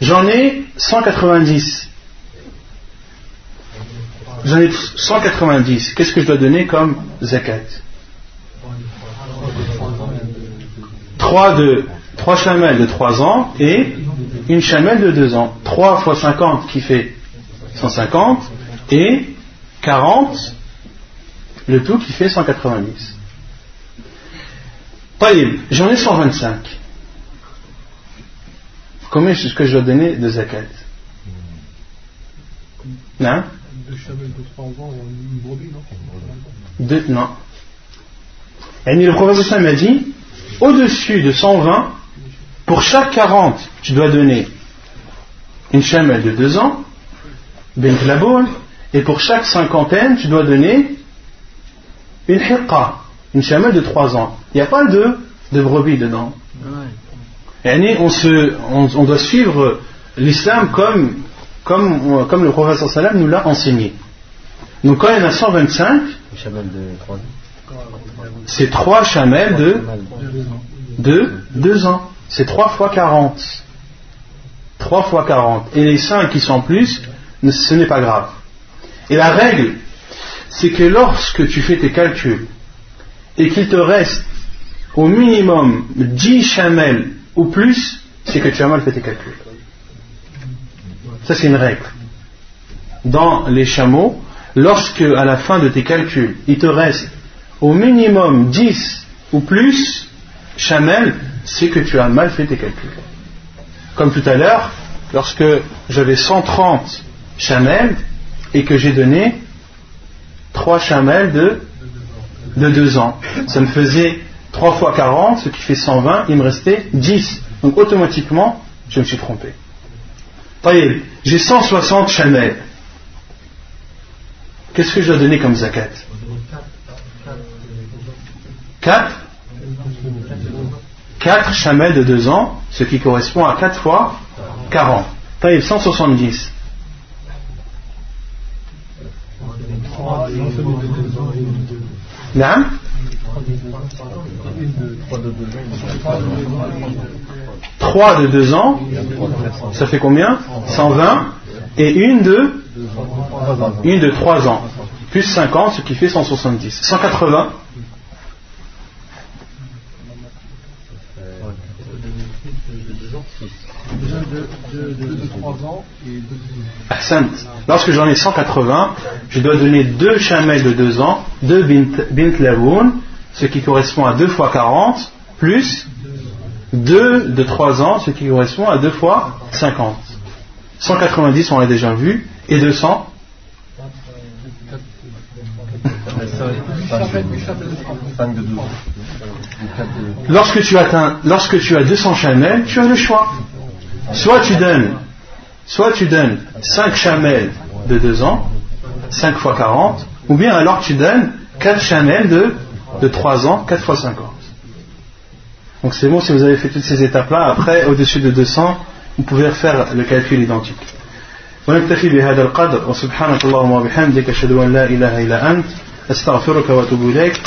J'en ai 190. J'en ai 190. Qu'est-ce que je dois donner comme zakat? 3 de 3 chamelles de 3 ans et une chamelle de 2 ans. 3 fois 50 qui fait 150 et 40 le tout qui fait 190. J'en ai 125. Combien est-ce que je dois donner de zakat Non? Deux chamelles de 3 ans une brebis, non? Deux, non. Et le professeur m'a dit au-dessus de 120, pour chaque 40, tu dois donner une chamelle de 2 ans, laboun, et pour chaque cinquantaine, tu dois donner une hiqqa, une chamelle de 3 ans. Il n'y a pas de, de brebis dedans. On, se, on, doit suivre l'islam comme, comme, comme le professeur Salam nous l'a enseigné. Donc quand il y en a 125, c'est 3 chamelles de, de 2 ans. C'est 3 fois 40. 3 fois 40. Et les 5 qui sont en plus, ce n'est pas grave. Et la règle, c'est que lorsque tu fais tes calculs et qu'il te reste au minimum 10 chamelles ou plus, c'est que tu as mal fait tes calculs. Ça, c'est une règle. dans les chameaux lorsque, à la fin de tes calculs, il te reste au minimum 10 ou plus chamelles, c'est que tu as mal fait tes calculs. Comme tout à l'heure, lorsque j'avais 130 chamelles et que j'ai donné 3 chamelles de, de 2 ans, ça me faisait 3 fois 40, ce qui fait 120, il me restait 10. Donc automatiquement, je me suis trompé. J'ai 160 chamelles. Qu'est-ce que je dois donner comme zakat? 4 4 chamelles de 2 ans, ce qui correspond à 4 fois 40. Taïb, 170. 3 de 2 ans, ça fait combien? 120. Et une de, une de 3 ans. Plus 50, ce qui fait 170. 180. Lorsque j'en ai 180, je dois donner deux chamelles de 2 ans, deux bint, bint ce qui correspond à 2 fois 40, plus 2 de 3 ans, ce qui correspond à 2 fois 50. 190, on l'a déjà vu, et 200 Lorsque tu atteins, lorsque tu as 200 chamelles, tu as le choix. Soit tu donnes, soit tu donnes 5 chamelles de 2 ans, 5 fois 40, ou bien alors tu donnes 4 chamelles de, de 3 ans, 4 fois 50. Donc c'est bon si vous avez fait toutes ces étapes-là. Après, au-dessus de 200, vous pouvez faire le calcul identique. ونكتفي بهذا القدر وسبحانك اللهم وبحمدك أشهد أن لا إله إلا أنت أستغفرك وأتوب إليك